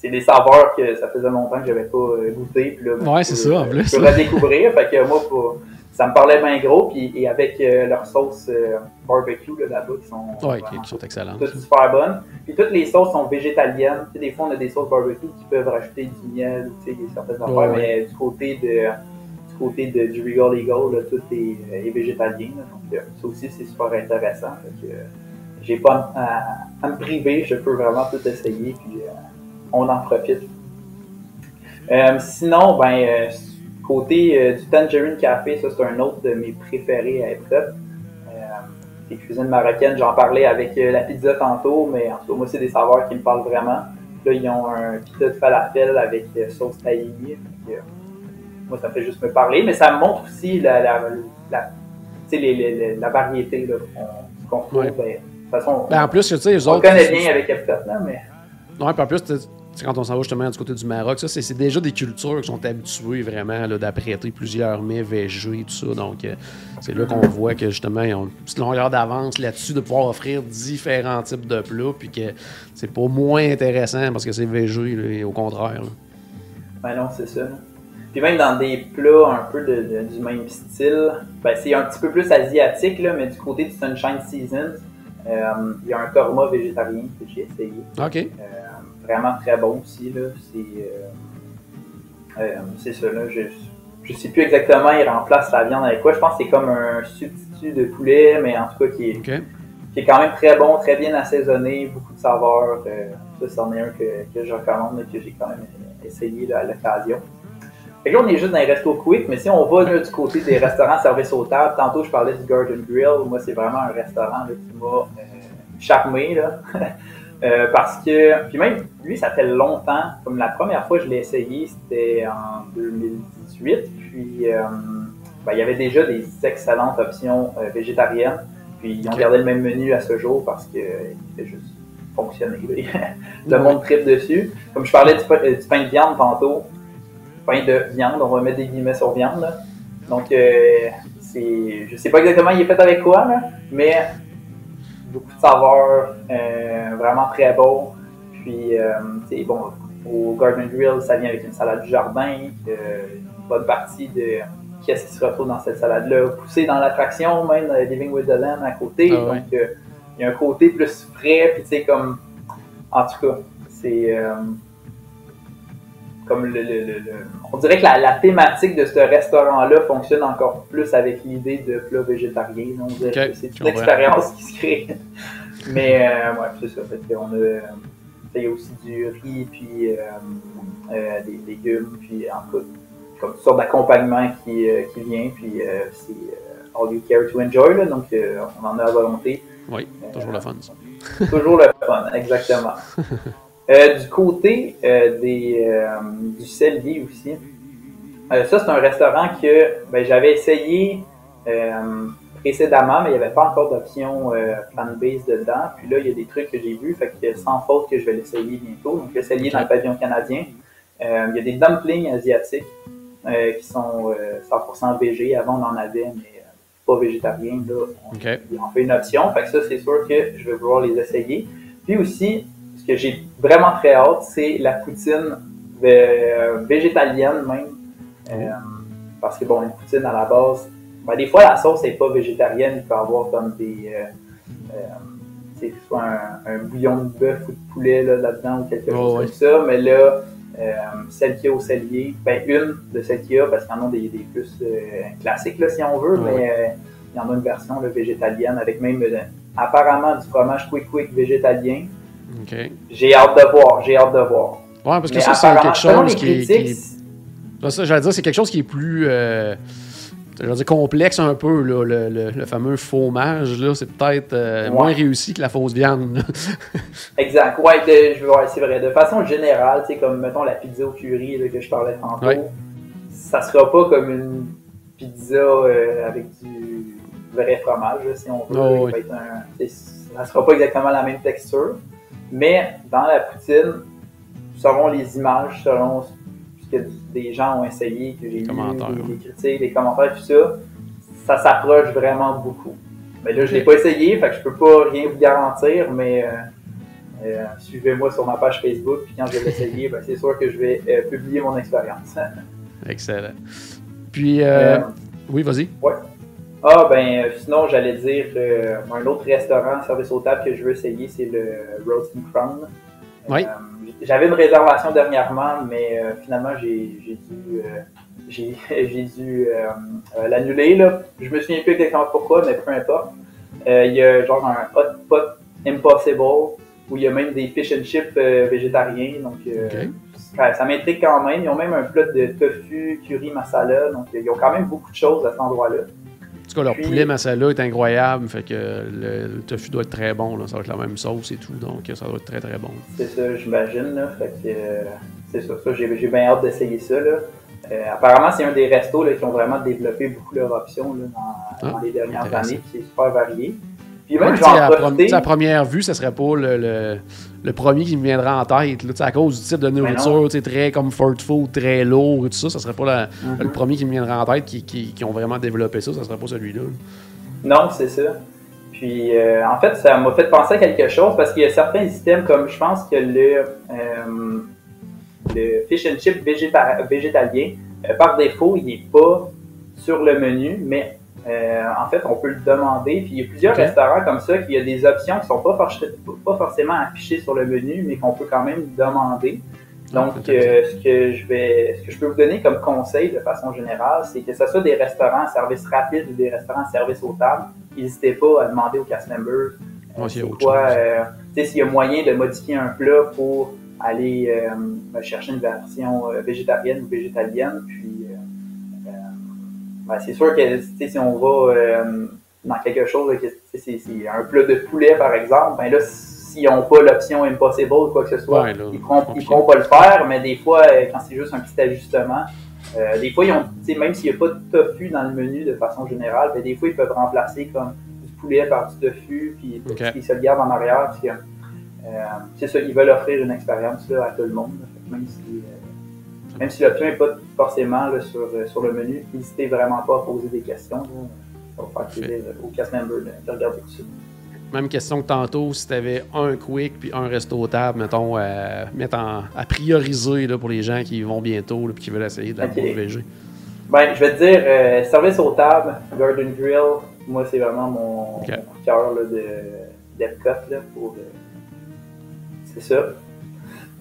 c'est, des saveurs que ça faisait longtemps que j'avais pas euh, goûté. Puis là, Ouais, c'est ça, en plus. Je peux redécouvrir. fait que moi, pour- ça me parlait bien gros. Puis, et avec euh, leur sauce euh, barbecue là, là-bas, qui sont Ouais, qui, sont excellentes. toutes super bonnes. Puis toutes les sauces sont végétaliennes. Tu sais, des fois, on a des sauces barbecue qui peuvent rajouter du miel ou tu sais, des certaines affaires, Ouais, mais du côté de du côté de, du Regal Eagle, là, tout est, euh, est végétalien. là. donc ça aussi, c'est super intéressant. Fait que, j'ai pas à, à me priver, je peux vraiment tout essayer, puis euh, on en profite. Euh, sinon, ben, euh, côté euh, du Tangerine Café, ça c'est un autre de mes préférés à Epcot. Euh, les cuisines marocaines, j'en parlais avec la pizza tantôt, mais en tout cas, moi, c'est des saveurs qui me parlent vraiment. Là, ils ont un pizza de falafel avec sauce tahini. moi, ça fait juste me parler, mais ça me montre aussi la, la, la, tu sais, les- les- les- la variété qu'on retrouve. Ouais. Ben, de toute façon, Ben, en plus, tu sais, on autres. connaît bien avec Epcot, là, mais Ouais, puis en plus, quand on s'en va justement du côté du Maroc, ça, c'est déjà des cultures qui sont habituées vraiment d'apprêter plusieurs mets végés et tout ça. Donc, euh, c'est là qu'on voit que justement, ils ont une petite longueur d'avance là-dessus de pouvoir offrir différents types de plats, puis que c'est pas moins intéressant parce que c'est végé, au contraire. Ben non, c'est ça. Puis même dans des plats un peu du même style, ben c'est un petit peu plus asiatique, là, mais du côté du Sunshine Seasons, euh, il y a un korma végétarien que j'ai essayé. OK. Euh, vraiment très bon aussi. Là. C'est, euh, euh, c'est ça. Là. Je ne sais plus exactement, il remplace la viande avec quoi. Je pense que c'est comme un substitut de poulet, mais en tout cas qui est, qui est quand même très bon, très bien assaisonné, beaucoup de saveurs. Euh, ça, c'en est un que, que je recommande et que j'ai quand même essayé à l'occasion. Fait que là, on est juste dans les restos quick, mais si on va du côté des restaurants service aux tables, tantôt je parlais du Garden Grill, moi c'est vraiment un restaurant qui m'a euh, charmé. Là. Euh, parce que, puis même, lui, ça fait longtemps. Comme la première fois que je l'ai essayé, c'était en 2018. Puis, euh, ben, il y avait déjà des excellentes options euh, végétariennes. Puis, ils ont gardé le même menu à ce jour parce qu'il fait juste fonctionner. le monde tripe dessus. Comme je parlais du, pain de viande tantôt, pain de viande, on va mettre des guillemets sur viande. Donc, c'est, je sais pas exactement il est fait avec quoi, là, mais beaucoup de saveurs, euh, vraiment très beau. Puis, euh, bon, au Garden Grill, ça vient avec une salade du jardin, euh, une bonne partie de qu'est-ce qui se retrouve dans cette salade-là, poussé dans l'attraction, même dans Living with the Land à côté. Ah Donc, il y a un côté plus frais, puis tu sais, comme, en tout cas, c'est comme le, on dirait que la, thématique de ce restaurant-là fonctionne encore plus avec l'idée de plat végétarien. c'est une expérience qui se crée. Mais euh, ouais, c'est ça. Fait on a, il y a aussi du riz, puis euh, euh, des légumes, puis en tout comme une sorte d'accompagnement qui, qui vient, puis c'est all you care to enjoy, là, donc on en a à volonté. Oui, toujours le fun. toujours le fun, exactement. Euh, du côté euh, des, euh, du Cellier aussi, ça c'est un restaurant que ben, j'avais essayé précédemment, mais il n'y avait pas encore d'option plant-based dedans. Puis là, il y a des trucs que j'ai vus, fait que sans faute que je vais l'essayer bientôt. Donc le Cellier dans le pavillon canadien. il y a des dumplings asiatiques qui sont 100% végé. Avant, on en avait, mais pas végétarien. Là, on, on fait une option. Fait que ça, c'est sûr que je vais vouloir les essayer. Puis aussi, ce que j'ai vraiment très hâte, c'est la poutine euh, végétalienne même. Euh, parce que bon, une poutine à la base, ben, des fois la sauce n'est pas végétarienne, il peut y avoir comme des. Euh, soit un, bouillon de bœuf ou de poulet là-dedans ou quelque chose comme ça, mais là, celle qui a au cellier, ben une de celles qu'il y a, parce qu'il y en a des, des plus classiques là, si on veut, mais il y en a une version végétalienne avec même apparemment du fromage quick quick végétalien. J'ai hâte de voir, j'ai hâte de voir. Ouais, parce que ça, c'est quelque chose qui, est. Ça, j'allais dire, c'est quelque chose qui est plus. Euh, dire complexe un peu, là, le, le, fameux fromage, là, c'est peut-être euh, moins réussi que la fausse viande. exact, ouais, c'est vrai. De façon générale, c'est comme, mettons, la pizza au curry là, que je parlais tantôt, ouais. ça sera pas comme une pizza euh, avec du vrai fromage, si on veut. Oh, un, ça sera pas exactement la même texture. Mais dans la poutine, selon les images, selon ce que des gens ont essayé, que j'ai lu, des, critiques, des commentaires, tout ça, ça s'approche vraiment beaucoup. Mais là, je ne l'ai pas essayé, fait que je peux pas rien vous garantir, mais euh, euh, suivez-moi sur ma page Facebook, puis quand je vais l'essayer, ben, c'est sûr que je vais euh, publier mon expérience. Excellent. Puis, oui, vas-y. Ouais. Ah, ben, euh, sinon, j'allais dire euh, un autre restaurant, service au table que je veux essayer, c'est le Roast and Crown. Oui. Euh, j'avais une réservation dernièrement, mais finalement, j'ai dû, j'ai dû l'annuler. Là. Je me souviens plus exactement pourquoi, mais peu importe. Il y a genre un hot pot impossible où il y a même des fish and chips végétariens. Donc, ça, ça m'intrigue quand même. Ils ont même un plat de tofu, curry, masala. Donc, ils ont quand même beaucoup de choses à cet endroit-là. En tout cas, leur poulet masala est incroyable. Fait que le, tofu doit être très bon. Là. Ça va être la même sauce et tout. Donc, ça doit être très, très bon. C'est ça, j'imagine. Fait que euh, c'est ça. ça j'ai, bien hâte d'essayer ça. Là. Euh, apparemment, c'est un des restos là, qui ont vraiment développé beaucoup leur options là, dans, ah, les dernières années. C'est super varié. Puis même, Ouais, à, profiter. à première vue, ça serait pas le, le, le premier qui me viendra en tête. Là, à cause du type de non. nourriture, très comfort food, très lourd et tout ça, ça serait pas la- Mhm. le premier qui me viendra en tête qui, qui, qui ont vraiment développé ça, ça serait pas celui-là. Non, c'est ça. Puis, euh, en fait, ça m'a fait penser à quelque chose parce qu'il y a certains items, comme je pense que le, euh, le fish and chip végéta- végétalien, euh, par défaut, il n'est pas sur le menu, mais euh, en fait, on peut le demander. Puis, il y a plusieurs restaurants comme ça qui a des options qui ne sont pas, forc- pas forcément affichées sur le menu, mais qu'on peut quand même demander. Donc, Ah, intéressant. euh, ce que je vais, ce que je peux vous donner comme conseil de façon générale, c'est que ce soit des restaurants à service rapide ou des restaurants à service aux tables, n'hésitez pas à demander aux cast members euh, s'il y a euh, tu sais, s'il y a moyen de modifier un plat pour aller euh, chercher une version euh, végétarienne ou végétalienne, puis ben, c'est sûr que si on va euh, dans quelque chose, c'est un plat de poulet par exemple, ben là, s'ils n'ont pas l'option impossible ou quoi que ce soit, Ouais, là, ils ne pourront, pas le faire, mais des fois, euh, quand c'est juste un petit ajustement, euh, des fois, ils ont, même s'il n'y a pas de tofu dans le menu de façon générale, ben, des fois, ils peuvent remplacer comme du poulet par du tofu, puis ils se le gardent en arrière. Euh, c'est ça, ils veulent offrir une expérience là, à tout le monde. Même si, même si l'option n'est pas forcément là, sur, euh, sur le menu, n'hésitez vraiment pas à poser des questions. là. Ça va faire plaisir aux cast members de, de regarder tout ça. Même question que tantôt, si tu avais un quick puis un resto table, mettons, euh, mettre en- à prioriser là, pour les gens qui vont bientôt et qui veulent essayer de la Ok. bouffe végé. Ben, je vais te dire, euh, service aux tables, Garden Grill, moi, c'est vraiment mon, Ok. mon cœur là, de d'Epcot, pour... euh, c'est ça.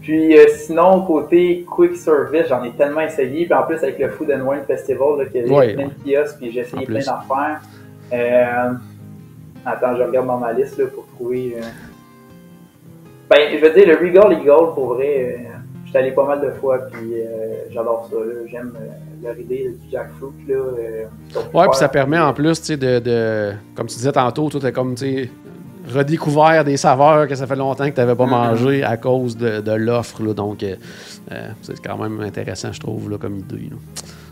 Puis euh, sinon, côté quick service, j'en ai tellement essayé. Puis en plus, avec le Food and Wine Festival, là, qu'il y a Ouais, plein de kiosques, puis j'ai essayé plein d'affaires. Euh, attends, je regarde dans ma liste là, pour trouver... euh, Ben, je veux dire, le Regal Eagle, pour vrai, j'étais allé pas mal de fois, puis j'adore ça. là. J'aime leur idée du jackfruit. Là, Ouais, puis ça permet en plus, tu sais, de, de- Comme tu disais tantôt, toi, t'as comme, tu redécouvert des saveurs que ça fait longtemps que tu n'avais pas mangé à cause de, de l'offre. Donc, euh, euh, c'est quand même intéressant, je trouve, là, comme idée.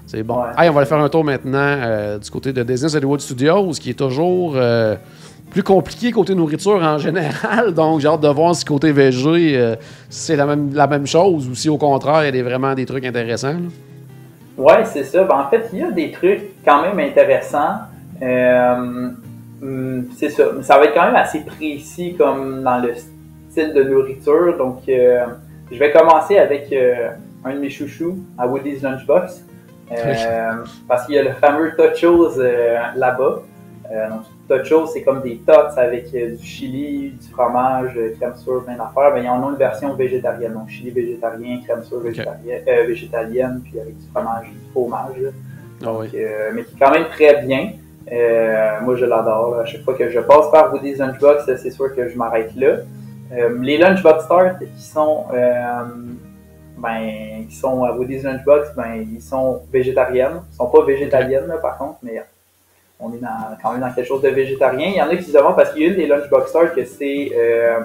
C'est bon. Ouais. Hey, on va aller faire un tour maintenant euh, du côté de Disney Hollywood Studios, qui est toujours euh, plus compliqué côté nourriture en général. Donc, j'ai hâte de voir si côté VG, c'est la même, la même chose ou si au contraire, il y a des- vraiment des trucs intéressants. là. Ouais, c'est ça. Ben, en fait, il y a des trucs quand même intéressants. Euh, hum, c'est ça. Mais ça va être quand même assez précis comme dans le style de nourriture. Donc, euh, je vais commencer avec euh, un de mes chouchous à Woody's Lunchbox. Euh, parce qu'il y a le fameux Tochos euh, là-bas. Euh, donc, Tochos, c'est comme des tots avec euh, du chili, du fromage, crème sur, plein d'affaires. Ben, ils en ont une version végétarienne. Donc, chili végétarien, crème sur végétarienne, euh, végétalienne, puis avec du fromage, du fromage. Ah oui. Euh, mais qui est quand même très bien. Euh, moi, je l'adore. À chaque fois que je passe par Woody's Lunchbox, c'est sûr que je m'arrête là. Euh, les Lunchbox Start qui sont, euh, ben, qui sont à Woody's Lunchbox, ben, ils sont végétariennes. Ils sont pas végétaliennes, là, par contre, mais on est dans- quand même dans quelque chose de végétarien. Il y en a qui se parce qu'il y a une des Lunchbox Start que c'est euh,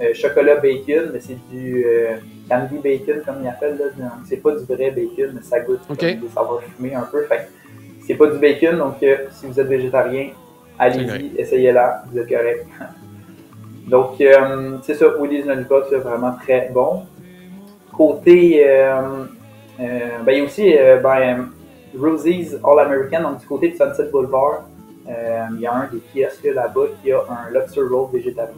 euh, chocolat bacon, mais c'est du euh, candy bacon, comme ils appellent. là. C'est pas du vrai bacon, mais ça goûte Ok. comme des saveurs fumées un peu. Fait c'est pas du bacon, donc euh, si vous êtes végétarien, allez-y, essayez-la, vous êtes correct. donc, euh, c'est ça, Woody's Lunchbox, c'est vraiment très bon. Côté, euh, ben, il y a aussi ben, Rosie's All American, donc du côté de Sunset Boulevard, il y a un des kiosques là-bas qui a un lobster roll végétarien.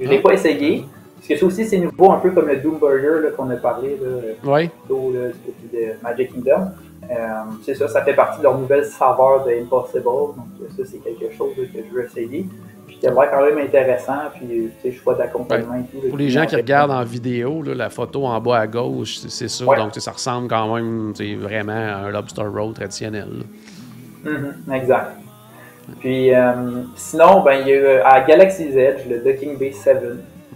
Je l'ai Ah. pas essayé, parce que ça aussi c'est nouveau, un peu comme le Doom Burger qu'on a parlé là, Oui. plutôt là, du côté de Magic Kingdom. Euh, c'est ça, ça fait partie de leur nouvelle saveur de Impossible, donc ça c'est quelque chose que je veux essayer. Puis qui l'air quand même intéressant, puis tu sais, choix d'accompagnement et tout. Pour les gens qui regardent en vidéo, là, la photo en bas à gauche, c'est- ça. Ouais. Donc, ça ressemble quand même vraiment à un lobster roll traditionnel. Mhm, exact. Puis euh, sinon, ben, il y a euh, à Galaxy's Edge, le Docking Bay 7.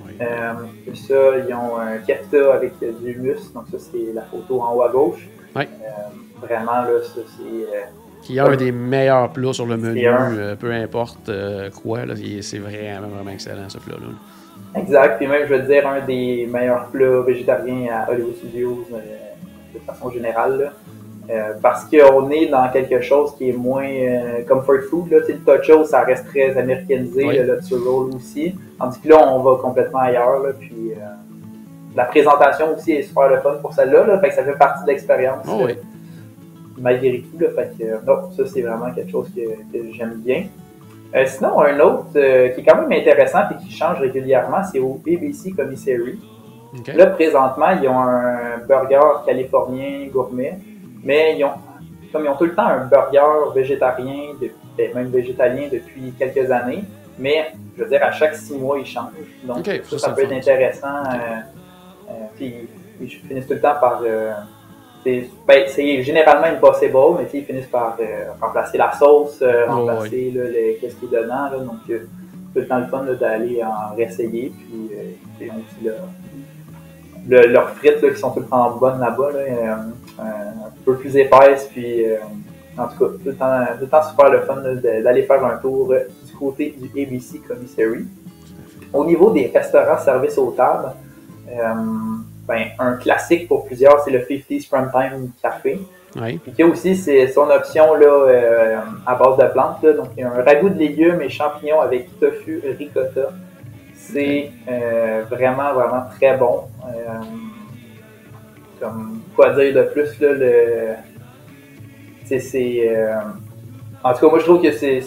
Oui. Euh, puis ça, ils ont un kefta avec du humus, donc ça c'est la photo en haut à gauche. Euh, vraiment, là, ça c'est. euh, qui est un des meilleurs plats sur le menu, euh, peu importe euh, quoi. c'est vraiment, vraiment excellent ce plat-là. Exact, puis même je veux dire un des meilleurs plats végétariens à Hollywood Studios euh, de façon générale. là. Euh, parce qu'on est dans quelque chose qui est moins euh, comfort food. Là, le tacho, ça reste très américanisé, Oui. le Lotso roll aussi. Tandis que là, on va complètement ailleurs. Là, puis, euh, la présentation aussi est super le fun pour celle-là. Là, fait que ça fait partie de l'expérience. Oh oui. Euh, malgré tout. Là, fait que, euh, non, ça, c'est vraiment quelque chose que, que j'aime bien. Euh, sinon, un autre euh, qui est quand même intéressant et qui change régulièrement, c'est au BBC Commissary. OK. Là, présentement, ils ont un burger californien gourmet, mais ils ont, comme ils ont tout le temps un burger végétarien, de- ben, même végétalien depuis quelques années, mais je veux dire, à chaque six mois, ils changent. Donc, Ok, ça, ça, ça c'est peut être intéressant. euh, euh, puis, ils finissent tout le temps par. C'est ben, c'est généralement impossible, mais ils finissent par euh, remplacer la sauce, euh, Oh, remplacer là, les- qu'est-ce qui est dedans. Là, donc, euh, tout le temps le fun là, d'aller en réessayer. Puis, ils ont aussi leur, le- leurs frites là, qui sont tout le temps bonnes là-bas, là, un peu plus épaisses. Puis, en tout cas, tout le temps, tout le temps super le fun là, d'aller faire un tour du côté du ABC Commissary. Au niveau des restaurants service aux tables, ben, un classique pour plusieurs, c'est le 50s Primetime Café. Oui. Puis il y a aussi c'est son option là, euh, à base de plantes. Là. Donc, il y a un ragoût de légumes et champignons avec tofu ricotta. C'est euh, vraiment, vraiment très bon. Euh, comme quoi dire de plus, là, le. c'est- c'est. euh, en tout cas, moi, je trouve que c'est.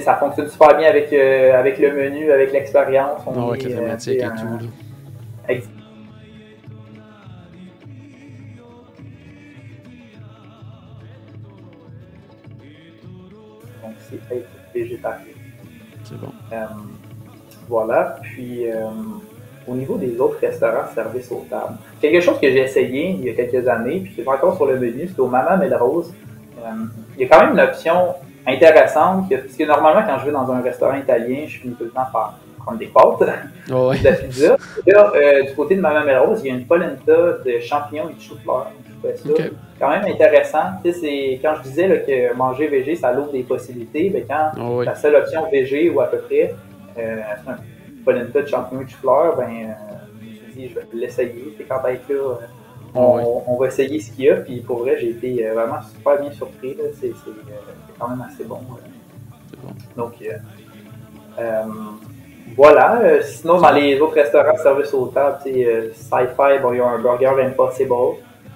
Ça fonctionne super bien avec, euh, avec le menu, avec l'expérience. On Ah, avec la euh, thématique et tout. là. Être végétarien. C'est bon. Euh, voilà. Puis, euh, au niveau des autres restaurants service aux tables, quelque chose que j'ai essayé il y a quelques années, puis qui est pas encore sur le menu, c'est au Mama Melrose. Euh, il y a quand même une option intéressante, parce que normalement, quand je vais dans un restaurant italien, je finis tout le temps par prendre des pâtes Oh, oui. de la pizza. Là, euh, du côté de Mama Melrose, il y a une polenta de champignons et de chou-fleur. Ça quand même intéressant. Tu sais, c'est- quand je disais là, que manger végé, ça l'ouvre des possibilités, ben, quand Oh, oui. la seule option végé ou à peu près, euh, un polenta de champignons et de chou-fleur, ben, euh, je me suis dit, je vais l'essayer. Quand là, euh, on, Ah oui. on va essayer ce qu'il y a. Puis pour vrai, j'ai été euh, vraiment super bien surpris. C'est euh, c'est quand même assez bon. Donc, voilà. Euh, sinon, dans les autres restaurants service aux tables, euh, Sci-Fi, bon, il y a un burger Impossible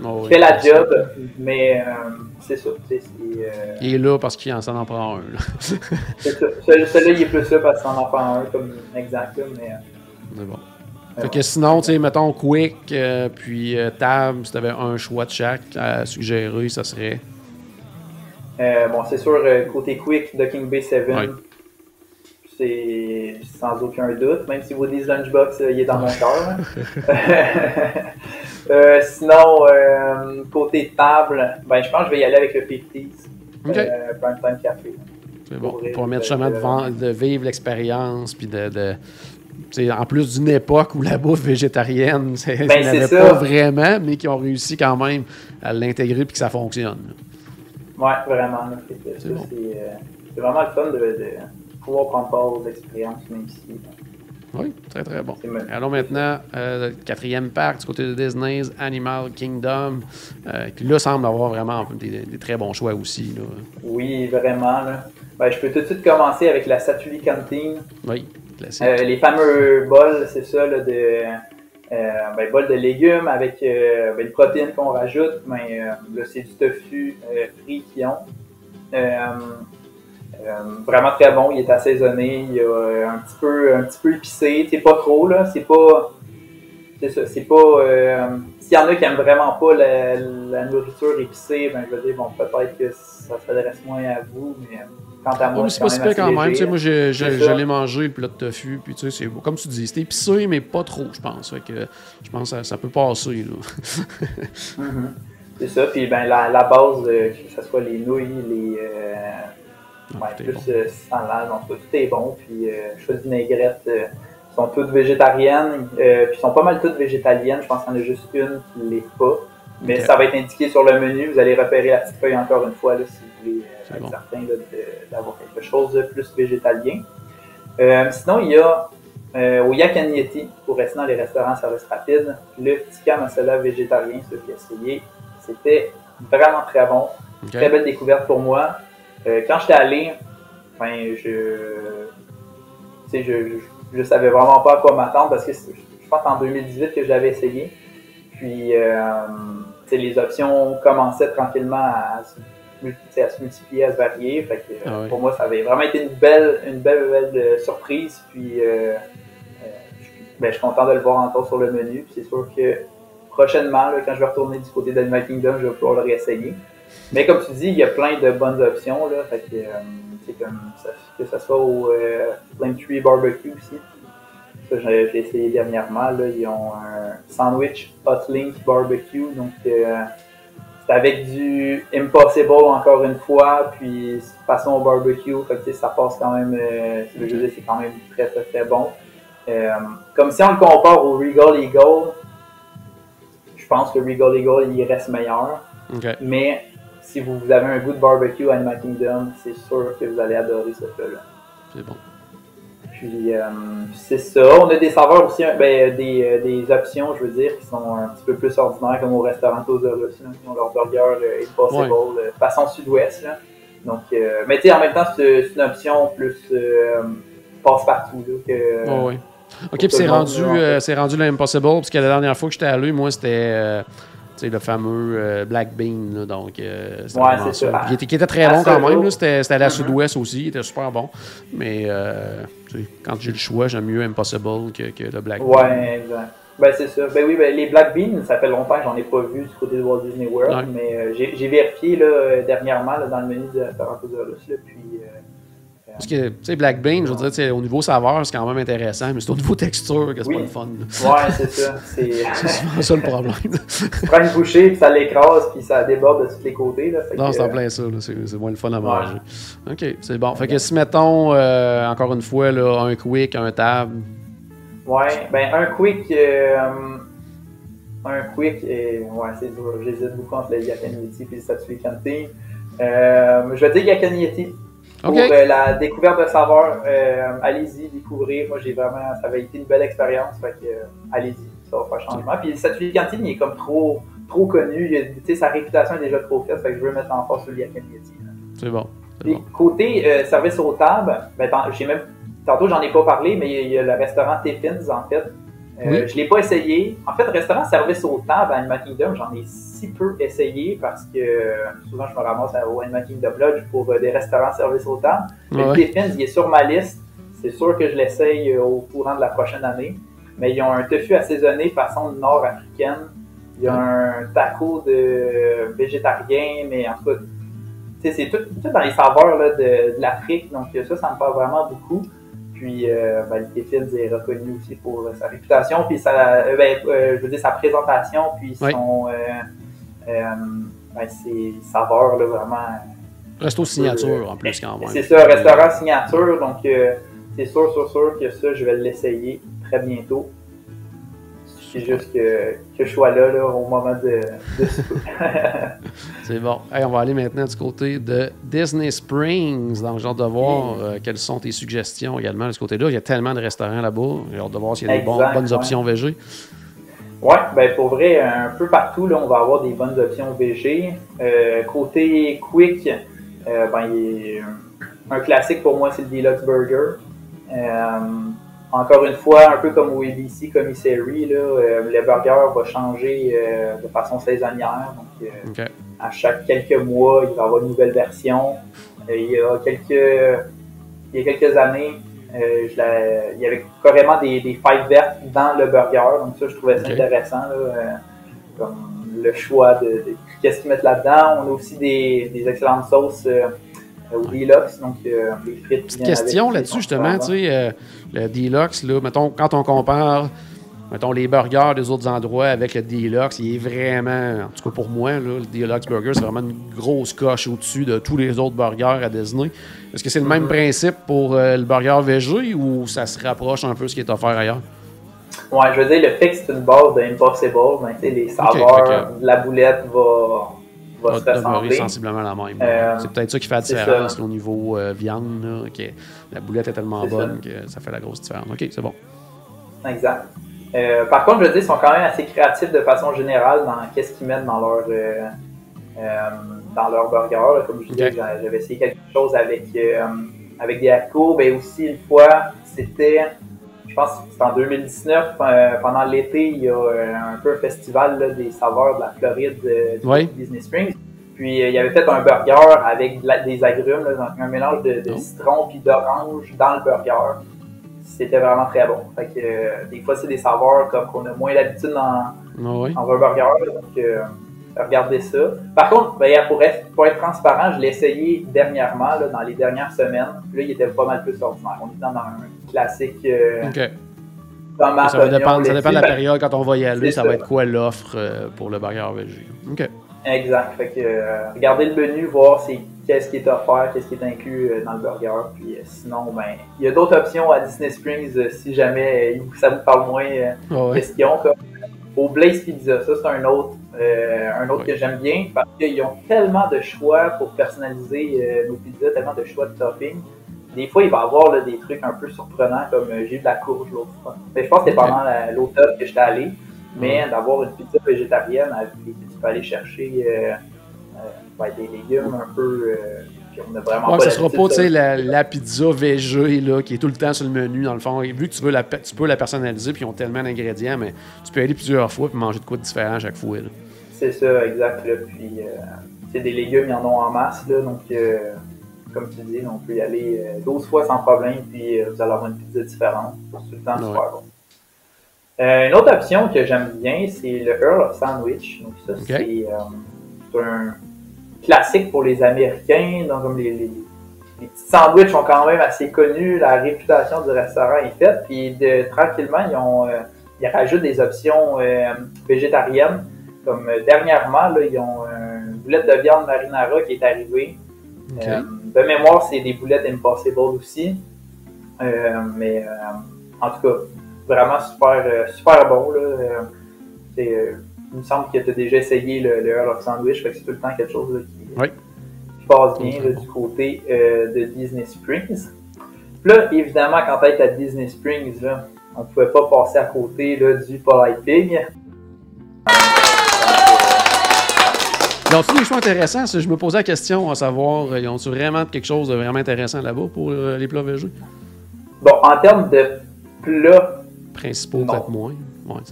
Oh, qui oui. fait la job, mais euh, c'est ça. c'est, euh, Il est là parce qu'il en s'en en prend un. Celui-là, il est plus là parce qu'on en prend un comme exact, mais euh, C'est bon. Fait que sinon, tu sais, mettons Quick, euh, puis Tab, si t'avais un choix de chaque à suggérer, ça serait? bon, c'est sûr, côté quick, Docking Bay 7, Ouais. C'est sans aucun doute, même si vous dites Lunchbox, euh, il est dans mon cœur. là. Euh, sinon, euh, côté table, ben, je pense que je vais y aller avec le 50s. OK. Euh, Primetime Café. C'est bon. Pour euh, justement de, de vivre l'expérience, puis de. en plus d'une époque où la bouffe végétarienne, Ben, il n'y en avait c'est pas vraiment, mais qui ont réussi quand même à l'intégrer puis que ça fonctionne. Ouais, vraiment. bon. C'est vraiment le fun de, de pouvoir prendre part aux expériences, même si Oui, très très bon. Allons maintenant euh, quatrième parc du côté de Disney's Animal Kingdom, euh, qui là semble avoir vraiment des, des très bons choix aussi. Là. Oui, vraiment. Là. Ben, je peux tout de suite commencer avec la Satuli Canteen. Oui, classique. Euh, les fameux bols, c'est ça, là, de euh, ben, bols de légumes avec euh, ben, une protéine qu'on rajoute, mais euh, là, c'est du tofu frit qu'ils ont. Euh, vraiment très bon, il est assaisonné, il est euh, un petit peu un petit peu épicé, c'est pas trop là, c'est pas c'est ça, c'est pas euh, s'il y en a qui aiment vraiment pas la, la nourriture épicée, ben je veux dire bon peut-être que ça s'adresse moins à vous, mais euh, quant à Oh, moi mais c'est pas c'est si quand même. Tu sais, moi, C'est l'ai mangé, le plat de tofu. Puis, tu sais, c'est comme tu dis, c'était épicé, mais pas trop, je pense. Fait que je pense que ça, ça peut passer. Là. Mhm. C'est ça, puis ben, la, la base, euh, que ce soit les nouilles, les euh, ouais, plus bon. euh, salade, donc tout est bon. Puis euh, de vinaigrette, euh, sont toutes végétariennes, euh, puis sont pas mal toutes végétaliennes. Je pense qu'il y en a juste une qui l'est pas. Mais ça va être indiqué sur le menu. Vous allez repérer la petite feuille encore une fois là, si vous voulez euh, être bon. certain d'avoir quelque chose de plus végétalien. Euh, sinon, il y a euh, au Yakanieti, pour rester dans les restaurants service rapide, le tikka masala végétarien, ce que j'ai essayé, c'était vraiment très bon. Très belle découverte pour moi. Euh, quand j'étais allé, ben, je, tu sais, je, je, je savais vraiment pas à quoi m'attendre parce que je pense en 2018 que j'avais essayé. Puis, euh, les options commençaient tranquillement à, se à se multiplier, à se varier. Fait que, Ah oui. Pour moi, ça avait vraiment été une belle, une belle, belle euh, surprise. Puis, euh, euh, je, ben, je suis content de le voir encore sur le menu. C'est sûr que prochainement, là, quand je vais retourner du côté d'Animal Kingdom, je vais pouvoir le réessayer. Mais comme tu dis, il y a plein de bonnes options. Là, fait que, euh, comme ça- que ce soit au euh, Flame Tree Barbecue aussi. Ça, j'ai essayé dernièrement. Là, ils ont un sandwich Hot Link Barbecue. Donc, euh, c'est avec du Impossible encore une fois, puis façon au barbecue. Fait que, ça passe quand même. euh, je veux dire, c'est quand même très, très, très bon. Euh, comme si on le compare au Regal Eagle, je pense que Regal Eagle, il reste meilleur. Mais si vous avez un goût de barbecue à Animal Kingdom, c'est sûr que vous allez adorer ce plat-là. C'est bon. Puis euh, c'est ça. On a des saveurs aussi, hein, ben, des, euh, des options, je veux dire, qui sont un petit peu plus ordinaires, comme au restaurant là, qui ont leur burger euh, Impossible, euh, façon sud-ouest. là. Donc, euh, mais tu sais, en même temps, c'est une option plus euh, passe-partout. là, que, Ouais, ouais. OK, puis c'est rendu, euh, c'est rendu l'Impossible, parce que la dernière fois que j'étais allé, moi, c'était euh, le fameux euh, Black Bean. là, donc, euh, c'était Ouais, c'est ça. Qui était, qui était très À bon quand même. C'était c'était à la Mhm. sud-ouest aussi. Il était super bon. Mais euh, quand j'ai le choix, j'aime mieux Impossible que, que le Black Bean. Ouais, exact. Ben, c'est ça. Ben oui, ben, les Black Beans, ça fait longtemps que j'en ai pas vu du côté de Walt Disney World, Ouais. mais euh, j'ai vérifié là, dernièrement là, dans le menu de là, puis Parce que, tu sais, Black Bean, je veux dire, au niveau saveur, c'est quand même intéressant, mais c'est au niveau texture que c'est Oui. pas le fun. là. ouais, c'est ça. C'est souvent ça le problème. tu prends une bouchée, puis ça l'écrase, puis ça déborde de tous les côtés. Là, Non, c'est en euh, plein ça. C'est c'est moins le fun à manger. OK, c'est bon. Fait que si, mettons, euh, encore une fois, là, un quick, un table. Ouais, ben un quick. euh, un quick, et, ouais, c'est dur. J'hésite beaucoup entre le Yakanieti et le Satsui Canteen. Euh, je vais dire Yakanieti. Pour euh, la découverte de saveurs, euh, allez-y, découvrir. Moi, j'ai vraiment, ça avait été une belle expérience. Fait que, euh, allez-y, ça va faire changement. Puis, cette Cantine, il est comme trop, trop connu. Il a- Tu sais, sa réputation est déjà trop faite. Fait que je veux mettre en force sur le là. C'est bon. Côté euh, service aux tables, ben, tant- j'ai même, tantôt, j'en ai pas parlé, mais il y a- il y, a le restaurant Tiffins, en fait. Euh, Oui. Je l'ai pas essayé. En fait, restaurant service aux tables à Animal Kingdom, j'en ai si peu essayé parce que euh, souvent, je me ramasse au Animal Kingdom Lodge pour euh, des restaurants service. Mais Ouais, le ouais. Tiffins, il est sur ma liste. C'est sûr que je l'essaye au courant de la prochaine année. Mais ils ont un tofu assaisonné façon nord-africaine. Il y a un taco de végétarien, mais en tout cas, c'est tout, tout dans les saveurs là, de, de l'Afrique. Donc ça, ça me parle vraiment beaucoup. Puis euh, ben, est reconnu aussi pour euh, sa réputation, puis sa, euh, ben, euh, je veux dire sa présentation, puis Oui. son, euh, ben, ses saveurs là, vraiment. Resto signature, en plus, quand même. C'est ça, restaurant signature, donc c'est sûr, sûr, sûr que ça, je vais l'essayer très bientôt. C'est juste que, que je sois là, là au moment de, de. C'est bon. Hey, on va aller maintenant du côté de Disney Springs. Donc, j'ai hâte de voir euh, quelles sont tes suggestions également de ce côté-là. Il y a tellement de restaurants là-bas. J'ai hâte de voir s'il y a des bons- bonnes ouais. options VG. Ouais, ben pour vrai, un peu partout, là, on va avoir des bonnes options VG. Euh, côté quick, euh, ben, il est, un classique pour moi, c'est le Deluxe Burger. Encore une fois, un peu comme au ABC Commissary, là, euh, le burger va changer euh, de façon saisonnière. Donc, euh, à chaque quelques mois, il va y avoir une nouvelle version. Euh, il, y a quelques, il y a quelques années, euh, je la- il y avait carrément des, des fêtes vertes dans le burger. Donc ça, je trouvais ça intéressant. là, euh, comme le choix de, de qu'est-ce qu'ils mettent là-dedans. On a aussi des, des excellentes sauces euh, deluxe. Donc euh, les Petite question là-dessus, justement. Tu sais, euh, le Deluxe, là, mettons, quand on compare mettons, les burgers des autres endroits avec le Deluxe, il est vraiment, en tout cas pour moi, là, le Deluxe Burger, c'est vraiment une grosse coche au-dessus de tous les autres burgers à Disney. Est-ce que c'est le même Mhm. principe pour euh, le burger VG ou ça se rapproche un peu de ce qui est offert ailleurs? Ouais, je veux dire, le fait que c'est une base de Impossible, ben, tu sais, les saveurs de la boulette va, va va se ressembler. sensiblement la même. Euh, c'est peut-être ça qui fait la différence ça. au niveau euh, viande, là, que la boulette est tellement bonne que ça fait la grosse différence. OK, c'est bon. Exact. Euh, par contre, je veux dire, ils sont quand même assez créatifs de façon générale dans qu'est-ce qu'ils mettent dans leur, dans leur burger. Comme je disais, j'avais essayé quelque chose avec, avec des haricots. Mais aussi, une fois, c'était pense que c'était en 2019, pendant l'été, il y a un peu un festival des saveurs de la Floride de Disney Springs. Puis euh, il avait fait un burger avec des agrumes, un mélange de, oh. citron puis d'orange dans le burger. C'était vraiment très bon. Fait que euh, des fois, c'est des saveurs comme qu'on a moins l'habitude dans, ah un burger. donc, euh, regardez ça. Par contre, ben, pour, être, pour être transparent, je l'ai essayé dernièrement, dans les dernières semaines. Puis là, il était pas mal plus ordinaire. On est dans un classique. Ça, va dépendre, ça dépend de la période quand on va y aller. Ça, va être quoi l'offre pour le burger végé. OK. Exact. Fait que euh, regardez le menu, voir c'est qu'est-ce qui est offert, qu'est-ce qui est inclus euh, dans le burger. Puis euh, sinon, ben, il y a d'autres options à Disney Springs si jamais ça vous parle moins de questions. Comme au Blaze Pizza, ça c'est un autre, un autre que j'aime bien parce qu'ils ont tellement de choix pour personnaliser nos pizzas, tellement de choix de topping. Des fois, il va y avoir des trucs un peu surprenants comme j'ai eu de la courge l'autre fois. je pense que c'était pendant l'automne que j'étais allé. Mais d'avoir une pizza végétarienne tu peux aller chercher euh, euh, des légumes un peu. Euh, on a vraiment ouais, ça sera pas la, la, pizza végé là, qui est tout le temps sur le menu, dans le fond. vu que tu, veux la, tu peux la personnaliser, puis ils ont tellement d'ingrédients, mais tu peux aller plusieurs fois puis manger de quoi de différent à chaque fois. C'est ça, exact. Là. Puis, euh, des légumes, ils en ont en masse. Là, donc, comme tu dis, on peut y aller 12 fois sans problème, puis vous allez avoir une pizza différente. C'est tout le temps super bon. Euh, une autre option que j'aime bien, c'est le Earl of Sandwich. Donc ça, c'est euh, un classique pour les Américains. Donc comme les, les, petits sandwichs sont quand même assez connus, la réputation du restaurant est faite. Puis de, tranquillement, ils ont euh, ils rajoutent des options végétariennes. Comme dernièrement, là, ils ont une boulette de viande marinara qui est arrivée. De mémoire, c'est des boulettes Impossible aussi. mais en tout cas, vraiment super, euh, super bon. Là. Euh, euh, il me semble que tu as déjà essayé le, le Earl of Sandwich, fait que c'est tout le temps quelque chose qui, passe bien du côté de Disney Springs. Puis là, évidemment, quand tu es à Disney Springs, là, on ne pouvait pas passer à côté là, du Polite Pig. Ils ont des choix intéressants? Je me posais la question à savoir, ils ont vraiment quelque chose de vraiment intéressant là-bas pour les plats végés? Bon, en termes de plats principaux, peut-être moins.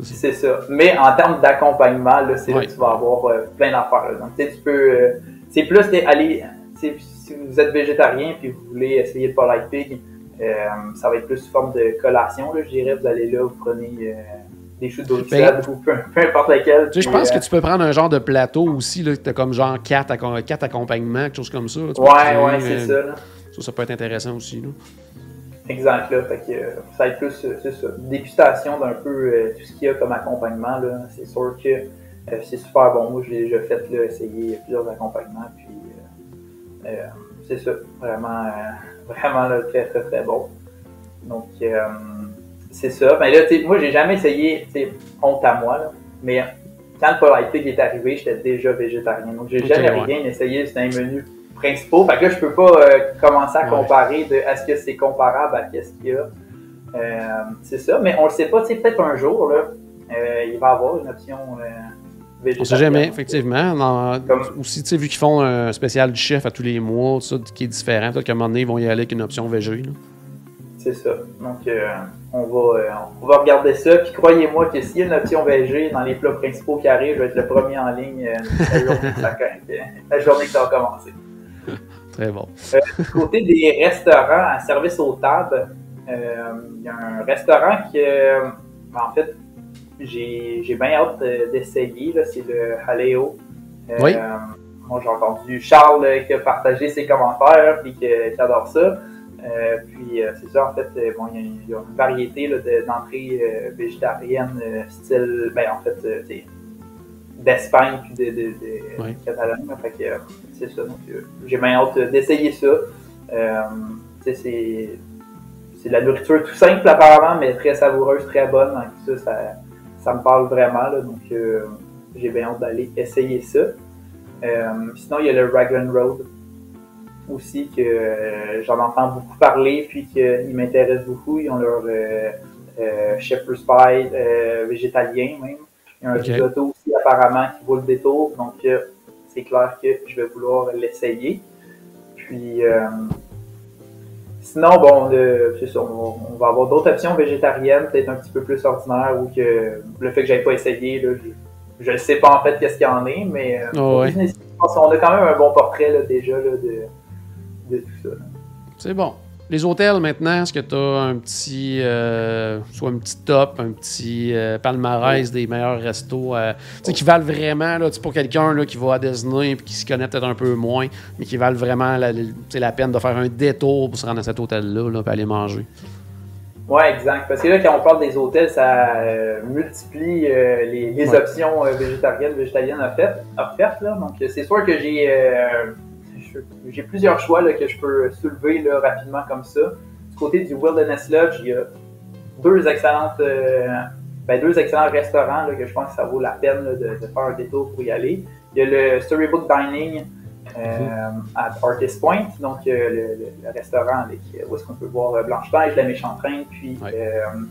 c'est ça. Mais en termes d'accompagnement, c'est là que tu vas avoir euh, plein d'affaires. Donc, tu peux. Euh, c'est plus aller. Si vous êtes végétarien puis vous voulez essayer de Polite Pig, euh, ça va être plus sous forme de collation, là, je dirais. Vous allez là, vous prenez des choux d'eau ben, ou peu, importe lequel. Tu sais, je pense que tu peux prendre un genre de plateau aussi, là, tu as comme genre quatre, quatre accompagnements, quelque chose comme ça. ouais, ouais, c'est ça, ça. Ça peut être intéressant aussi. Là. Exact, là. Fait que ça va être plus, euh, c'est ça, dégustation d'un peu euh, tout ce qu'il y a comme accompagnement, là. C'est sûr que euh, c'est super bon. Moi, je l'ai déjà fait, là, essayer plusieurs accompagnements, puis c'est ça, vraiment, vraiment, là, très, très, très bon. Donc, c'est ça. Mais là, moi, j'ai jamais essayé, honte à moi, là, mais quand le Polite Pig est arrivé, j'étais déjà végétarien. Donc, j'ai jamais rien essayé. C'était un menu principaux. Fait que là, je peux pas euh, commencer à comparer de est-ce que c'est comparable à qu'est-ce qu'il y a. Euh, c'est ça, mais on le sait pas. Tu sais, peut-être un jour, là, euh, il va y avoir une option végétarienne. On sait jamais, effectivement. Aussi, tu sais, vu qu'ils font un spécial du chef à tous les mois, tout ça, qui est différent, peut-être qu'à un moment donné, ils vont y aller avec une option végé. C'est ça. Donc, on, va, on va regarder ça. Puis croyez-moi que s'il y a une option végé dans les plats principaux qui arrivent, je vais être le premier en ligne la, journée la journée que ça va commencer. Très bon. Euh, côté des restaurants à service aux tables, euh, il y a un restaurant que, euh, en fait, j'ai bien hâte d'essayer. C'est le Haleo. oui. moi, j'ai entendu Charles qui a partagé ses commentaires et qui adore ça. Puis c'est ça, en fait, bon, il y, a une variété d'entrées végétariennes, style, ben en fait, d'Espagne puis de, de, de Catalogne. Fait que c'est ça. Donc, euh, j'ai bien hâte d'essayer ça. Euh, c'est, c'est de la nourriture tout simple apparemment, mais très savoureuse, très bonne. Donc ça, ça, me parle vraiment. donc euh, j'ai bien hâte d'aller essayer ça. sinon, il y a le Raglan Road aussi que j'en entends beaucoup parler, puis qu'il m'intéresse beaucoup. Ils ont leur shepherd's pie végétalien même. Il y a un risotto aussi apparemment qui vaut le détour. Donc c'est clair que je vais vouloir l'essayer. Puis, sinon, bon, on, va avoir d'autres options végétariennes, peut-être un petit peu plus ordinaires, ou que le fait que j'avais pas essayé, je ne sais pas en fait qu'est-ce qu'il y en a, mais oh, on a quand même un bon portrait déjà de, de, tout ça. C'est bon. Les hôtels maintenant, est-ce que tu as un petit euh, soit un petit top, un petit euh, palmarès des meilleurs restos euh, qui valent vraiment là, pour quelqu'un qui va à Disney et qui se connaît peut-être un peu moins, mais qui valent vraiment la, la peine de faire un détour pour se rendre à cet hôtel-là là, aller manger? Oui, exact. Parce que là, quand on parle des hôtels, ça multiplie les, options végétariennes, végétaliennes offertes. offertes là. Donc, c'est sûr que j'ai j'ai plusieurs choix que je peux soulever rapidement comme ça. Du côté du Wilderness Lodge, il y a deux excellentes, euh, ben, deux excellents restaurants que je pense que ça vaut la peine de, faire un détour pour y aller. Il y a le Storybook Dining euh, à Artist Point, donc euh, le, restaurant avec, où est-ce qu'on peut voir Blanche-Neige, la méchante reine, puis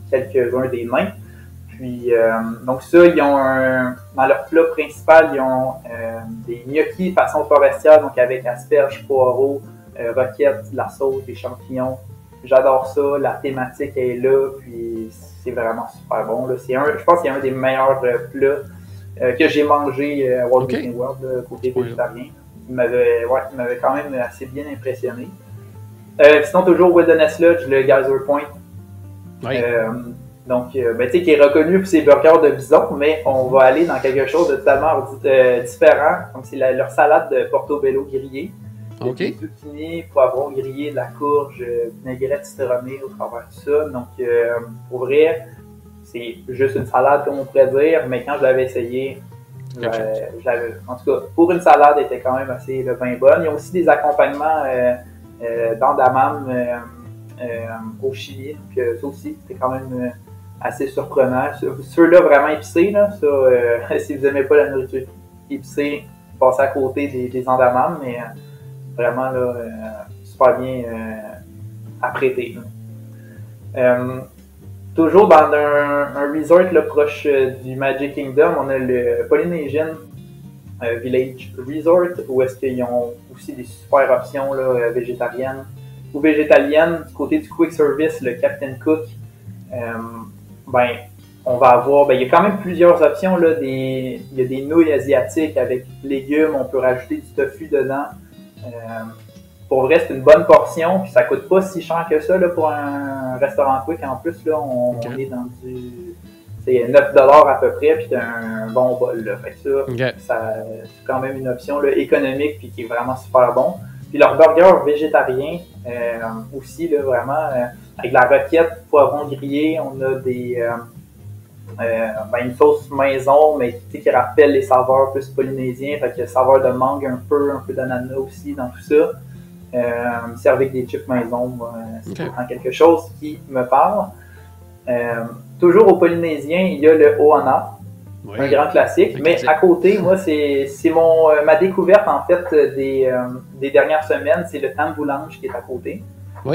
quelques-uns des nains. Puis, euh, donc ça, ils ont un, dans leur plat principal, ils ont euh, des gnocchis façon forestière, donc avec asperges, poireaux, euh, roquettes, de la sauce, des champignons. J'adore ça, la thématique est là, puis c'est vraiment super bon. Là. Un, je pense que c'est un des meilleurs plats que j'ai mangé à Walt Disney World, côté végétarien. Il m'avait ouais, quand même assez bien impressionné. sinon, toujours Wilderness Lodge, le Geyser Point. Oui. Donc, euh, ben, tu sais, qui est reconnu pour ses burgers de bison, mais on va aller dans quelque chose de totalement euh, différent. Donc, c'est leur salade de portobello grillé. OK. Des zucchini, poivron grillé, de la courge, euh, vinaigrette citronnée au travers de ça. Donc, pour vrai, c'est juste une salade, comme on pourrait dire, mais quand je l'avais essayé, en tout cas, pour une salade, elle était quand même assez bien bonne. Il y a aussi des accompagnements d'andamam au Chili. Donc, ça aussi, c'était quand même assez surprenant. Ceux-là vraiment épicés, là, euh, si vous n'aimez pas la nourriture épicée, passez à côté des, des andamans, mais euh, vraiment là, euh, super bien apprêté. toujours dans un, resort proche du Magic Kingdom, on a le Polynesian Village Resort, où est-ce qu'ils ont aussi des super options végétariennes ou végétaliennes. Du côté du quick service, le Captain Cook, ben, on va avoir, ben, il y a quand même plusieurs options, là, des, il y a des nouilles asiatiques avec légumes, on peut rajouter du tofu dedans. Euh, pour vrai, c'est une bonne portion, puis ça coûte pas si cher que ça, là, pour un restaurant quick. En plus, là, on, est dans du, c'est 9 à peu près, puis t'as un bon bol, là. Fait que ça, c'est quand même une option, là, économique, puis qui est vraiment super bon. Puis leur burger végétarien, euh, aussi, là, vraiment, euh, avec la roquette, poivron grillé, on a des euh, euh, ben, une sauce maison, mais qui rappelle les saveurs plus polynésiens, fait que saveur de mangue un peu, un peu d'ananas aussi dans tout ça. Euh, servi avec des chips maison, c'est quelque chose qui me parle. toujours au polynésien, il y a le Oana, un grand classique. Mais à côté, moi, c'est mon ma découverte en fait des, des dernières semaines, c'est le tamboulange qui est à côté.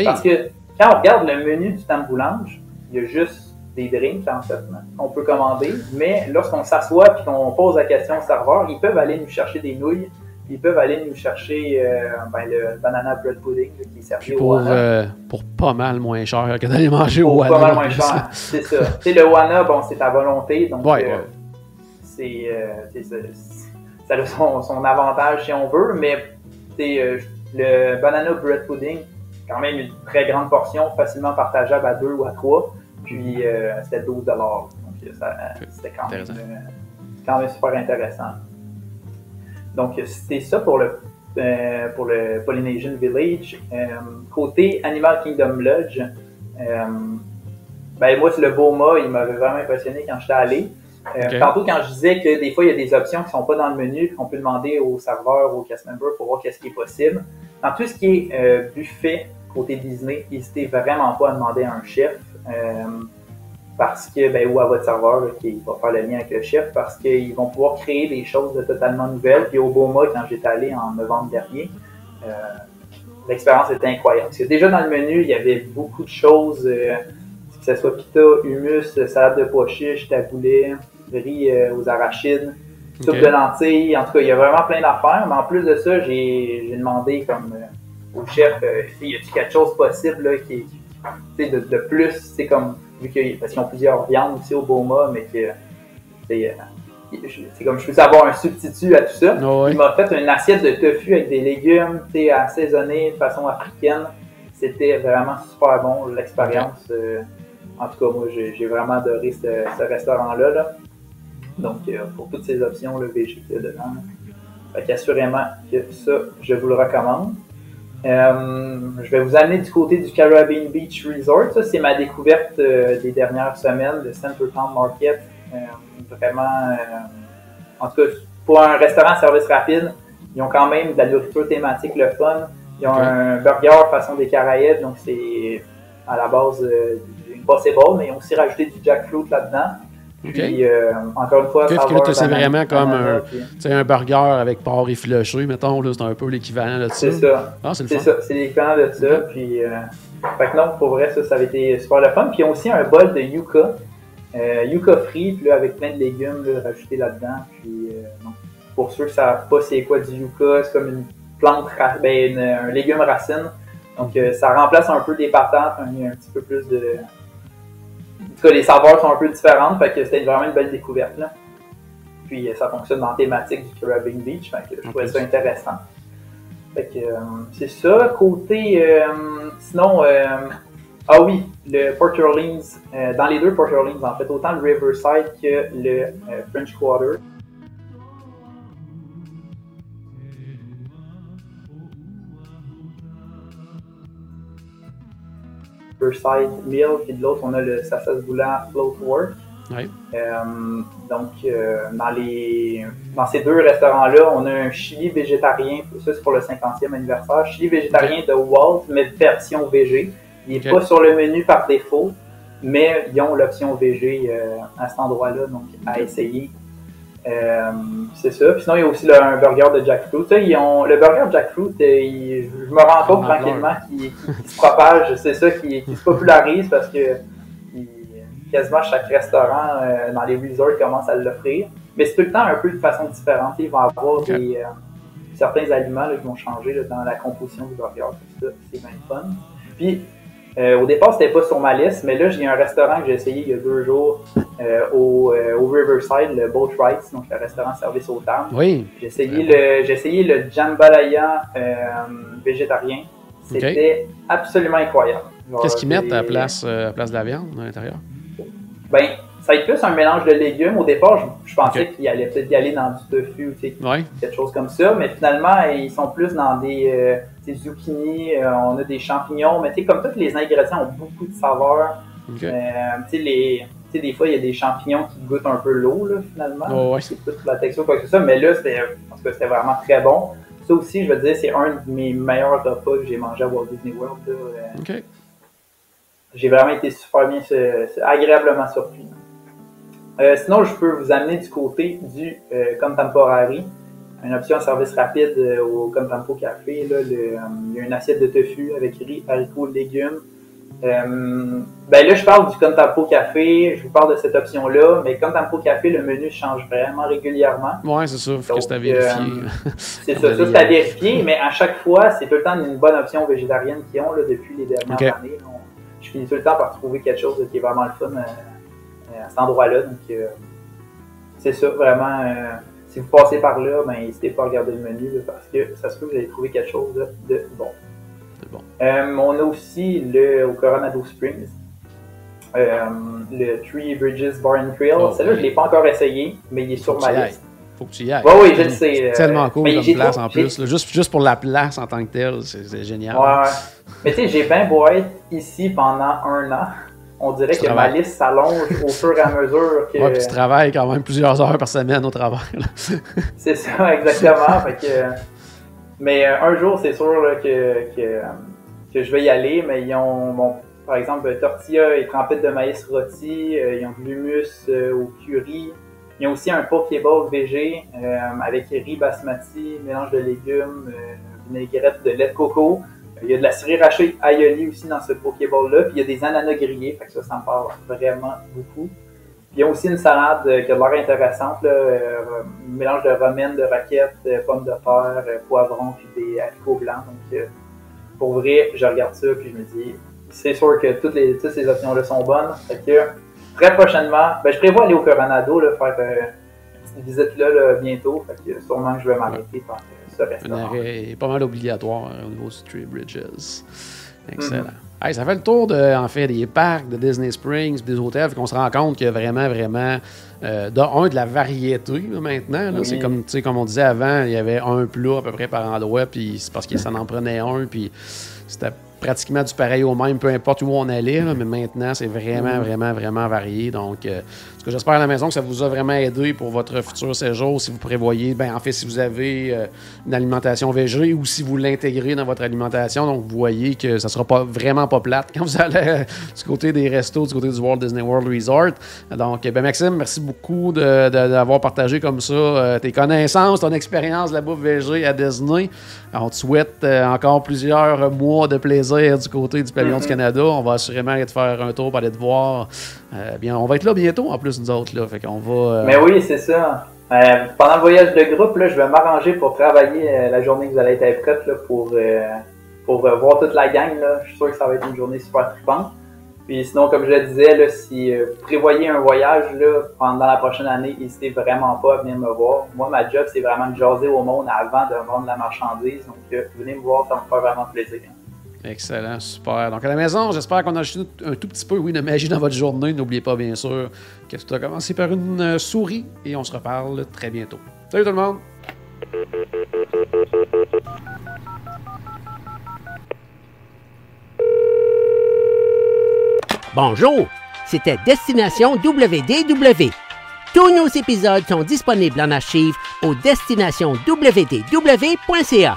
Parce que quand on regarde le menu du tamboulange, il y a juste des drinks, en fait, qu'on peut commander. Mais lorsqu'on s'assoit et qu'on pose la question au serveur, ils peuvent aller nous chercher des nouilles. Ils peuvent aller nous chercher euh, ben, le banana bread pudding qui est servi pour, au euh, pour pas mal moins cher que d'aller manger au Wana. Pas mal moins cher, c'est ça. sais, le Wana, bon, c'est à volonté. Donc, ouais, euh, c'est, ça a son, son, avantage si on veut. Mais le banana bread pudding, quand même une très grande portion, facilement partageable à deux ou à trois. Puis euh, c'était 12 Donc euh, c'était quand, même, euh, quand même super intéressant. Donc c'était ça pour le, pour le Polynesian Village. côté Animal Kingdom Lodge, ben moi, c'est le Boma, il m'avait vraiment impressionné quand j'étais allé. Tantôt, quand je disais que des fois, il y a des options qui ne sont pas dans le menu, qu'on peut demander au serveur ou au cast member pour voir qu'est-ce qui est possible. Dans tout ce qui est buffet, côté Disney, n'hésitez vraiment pas à demander à un chef. Euh, parce que, ben, ou à votre serveur qui va faire le lien avec le chef, parce qu'ils vont pouvoir créer des choses de totalement nouvelles. Puis au Boma, quand j'étais allé en novembre dernier, euh, l'expérience était incroyable. Parce que déjà dans le menu, il y avait beaucoup de choses, euh, que ce soit pita, hummus, salade de pois chiches, taboulé, riz aux arachides. soupe de lentilles. En tout cas, il y a vraiment plein d'affaires. Mais en plus de ça, j'ai demandé comme au chef, euh, y a-t-il quelque chose possible là, qui, qui- tu sais, de, de plus, c'est comme vu que parce qu'ils ont plusieurs viandes aussi au Boma, mais que c'est euh, c'est comme je peux avoir un substitut à tout ça. Ah ouais. Il m'a fait une assiette de tofu avec des légumes, tu sais, assaisonnés de façon africaine. C'était vraiment super bon, l'expérience. euh, en tout cas, moi, j'ai vraiment adoré ce, ce restaurant-là. là. Donc, euh, pour toutes ces options, le VG qu'il y a dedans. Fait qu'assurément que ça, je vous le recommande. Euh, je vais vous amener du côté du Caribbean Beach Resort. Ça, c'est ma découverte euh, des dernières semaines, le Centertown Market. Euh, vraiment, euh, en tout cas, pour un restaurant service rapide, ils ont quand même de la nourriture thématique, le fun. Ils ont un burger façon des Caraïbes, donc c'est à la base euh, Impossible, mais ils ont aussi rajouté du jackfruit là-dedans. Puis, euh, encore une fois, que c'est vraiment comme un- un burger avec porc effiloché, mettons, là, c'est un peu l'équivalent de ça. C'est ça. Ah, c'est le C'est fun. ça, c'est l'équivalent de ça. Puis, euh, fait que non, pour vrai, ça, ça avait été super le fun. Puis, ils ont aussi un bol de yucca. Euh, yucca frit, puis là, avec plein de légumes là, rajoutés là-dedans. Puis, euh, non. pour ceux qui ne savent pas c'est quoi du yucca, c'est comme une plante, ben, une- un légume racine. Donc, euh, ça remplace un peu des patates, un petit peu plus de. Tout cas, les saveurs sont un peu différentes, fait que c'était vraiment une belle découverte. Là. Puis, euh, ça fonctionne dans la thématique du Caribbean Beach, fait que je trouvais ça intéressant. Fait que euh, c'est ça. Côté. euh, sinon, euh, ah oui, le Port Orleans, dans les deux Port Orleans, en fait, autant le Riverside que le French Quarter. Riverside Mill, puis de l'autre, on a le Sasasbula Float Work. Ouais. Euh, donc, euh, dans, les, dans ces deux restaurants-là, on a un chili végétarien, ça c'est pour le 50e anniversaire, chili végétarien de Walt, mais version VG. Il n'est pas sur le menu par défaut, mais ils ont l'option VG euh, à cet endroit-là, donc à essayer. Euh, c'est ça. Puis sinon, il y a aussi le- un burger de jackfruit. Ça, ils ont, le burger de jackfruit, euh, il- je me rends compte Ah, tranquillement qu'il se propage. C'est ça qui, se popularise parce que il- quasiment chaque restaurant euh, dans les resorts commence à l'offrir. Mais c'est tout le temps un peu de façon différente. Ils vont avoir des, euh, certains aliments là, qui vont changer là, dans la composition du burger. Ça, c'est bien fun. Puis, euh, au départ, c'était pas sur ma liste, mais là, j'ai un restaurant que j'ai essayé il y a deux jours euh, au, euh, au Riverside, le Boat Rights, donc le restaurant service aux dames. Oui. J'ai essayé, le, j'ai essayé le jambalaya euh, végétarien. C'était absolument incroyable. Qu'est-ce qu'ils mettent à la place, euh, à la place de la viande à l'intérieur? Ben, ça va être plus un mélange de légumes. Au départ, je, je pensais Ok. qu'il allait peut-être y aller dans du tofu ou tu sais, Oui. quelque chose comme ça, mais finalement, ils sont plus dans des, euh, des zucchini, euh, on a des champignons, mais tu sais, comme tous les ingrédients ont beaucoup de saveurs. OK. Euh, tu sais, les- tu sais, des fois, il y a des champignons qui goûtent un peu l'eau, là, finalement. Oh, ouais. C'est plus la texture, quoi que ce soit, mais là, c'était, tout cas, c'était vraiment très bon. Ça aussi, je veux dire, c'est un de mes meilleurs repas que j'ai mangé à Walt Disney World. là. Euh, j'ai vraiment été super bien, agréablement surpris. Euh, sinon, je peux vous amener du côté du euh, Contemporary, une option service rapide euh, au Contempo Café. Là, le, euh, il y a une assiette de tofu avec riz, haricots, légumes. Euh, ben là, je parle du Contempo Café, je vous parle de cette option-là, mais Contempo Café, le menu change vraiment régulièrement. Ouais, c'est ça. Faut que c'est à vérifier. C'est ça, ça c'est à vérifier, mais à chaque fois, c'est tout le temps une bonne option végétarienne qu'ils ont là, depuis les dernières années. On- je finis tout le temps par trouver quelque chose qui est vraiment le fun euh, à cet endroit-là. Donc, euh, c'est ça, vraiment. euh, si vous passez par là, ben, n'hésitez pas à regarder le menu là, parce que ça se peut que vous allez trouver quelque chose de, bon. Bon. Euh, on a aussi le, au Coronado Springs, euh, le Three Bridges Bar and Grill. Oh, Celui-là, oui. je ne l'ai pas encore essayé, mais il est sur ma liste. Faut que tu y ailles. Oui, oui, je le sais. C'est euh, tellement cool mais comme place trop- en plus. là. Juste, juste pour la place en tant que telle, c'est c'est génial. Ouais, ouais. Mais tu sais, j'ai bien beau être ici pendant un an. On dirait Tu que ma liste s'allonge au fur et à mesure que. Ouais, puis tu travailles quand même plusieurs heures par semaine au travail. C'est ça, exactement. fait que, mais euh, un jour, c'est sûr là, que, que, que je vais y aller. Mais ils ont, bon, par exemple, tortilla et trempette de maïs rôti. euh, ils ont de l'humus euh, au curry. Ils ont aussi un pokéball VG euh, avec riz basmati, mélange de légumes, euh, vinaigrette de lait de coco. Il y a de la sriracha aioli aussi dans ce pokéball-là. Puis il y a des ananas grillés. Fait que ça, ça me parle vraiment beaucoup. Puis il y a aussi une salade euh, qui a l'air intéressante, là, euh, un mélange de romaine, de raquettes, de pommes de terre, euh, poivrons, puis des haricots blancs. Donc, euh, pour vrai, je regarde ça, puis je me dis, c'est sûr que toutes, les, toutes ces options-là sont bonnes. Fait que très prochainement, ben, je prévois aller au Coronado, faire euh, une petite visite-là là, bientôt. Fait que sûrement que je vais m'arrêter euh, ce Un arrêt pas mal obligatoire au niveau de Three Bridges. Excellent. Hey, ça fait le tour de, en fait, des parcs de Disney Springs, des hôtels, qu'on se rend compte qu'il y a vraiment, vraiment, euh, de, un, de la variété là, maintenant. Oui. C'est comme, tu sais, comme on disait avant, il y avait un plat à peu près par endroit, puis c'est parce que ça en prenait un, puis c'était pratiquement du pareil au même, peu importe où on allait, là, mais maintenant, c'est vraiment, vraiment, vraiment varié. Donc, euh, ce que j'espère à la maison que ça vous a vraiment aidé pour votre futur séjour, si vous prévoyez, ben, en fait, si vous avez euh, une alimentation végé ou si vous l'intégrez dans votre alimentation, donc vous voyez que ça sera pas vraiment pas plate quand vous allez euh, du côté des restos, du côté du Walt Disney World Resort. Donc, ben, Maxime, merci beaucoup d'avoir partagé comme ça euh, tes connaissances, ton expérience de la bouffe végé à Disney. On te souhaite encore plusieurs mois de plaisir du côté du pavillon du Canada. On va assurément aller te faire un tour pour aller te voir. Bien, on va être là bientôt en plus, nous autres. Euh, Mais oui, c'est ça. Euh, pendant le voyage de groupe, là, je vais m'arranger pour travailler euh, la journée que vous allez être prête là, pour, pour voir toute la gang. Là. Je suis sûr que ça va être une journée super trippante. Puis sinon, comme je le disais, si vous prévoyez un voyage là, pendant la prochaine année, n'hésitez vraiment pas à venir me voir. Moi, ma job, c'est vraiment de jaser au monde avant de vendre la marchandise. Donc, venez me voir, ça me fait vraiment plaisir. Excellent, super. Donc à la maison, j'espère qu'on a ajouté un tout petit peu, oui, de magie dans votre journée. N'oubliez pas, bien sûr, que tout a commencé par une euh, souris et on se reparle très bientôt. Salut tout le monde! Bonjour, c'était Destination WDW. Tous nos épisodes sont disponibles en archive au destinationwdw.ca.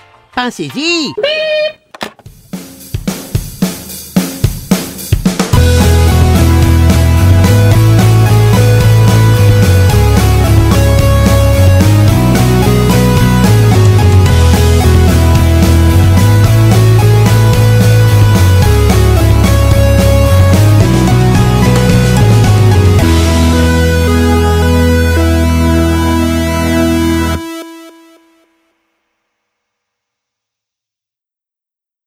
Pensez-y.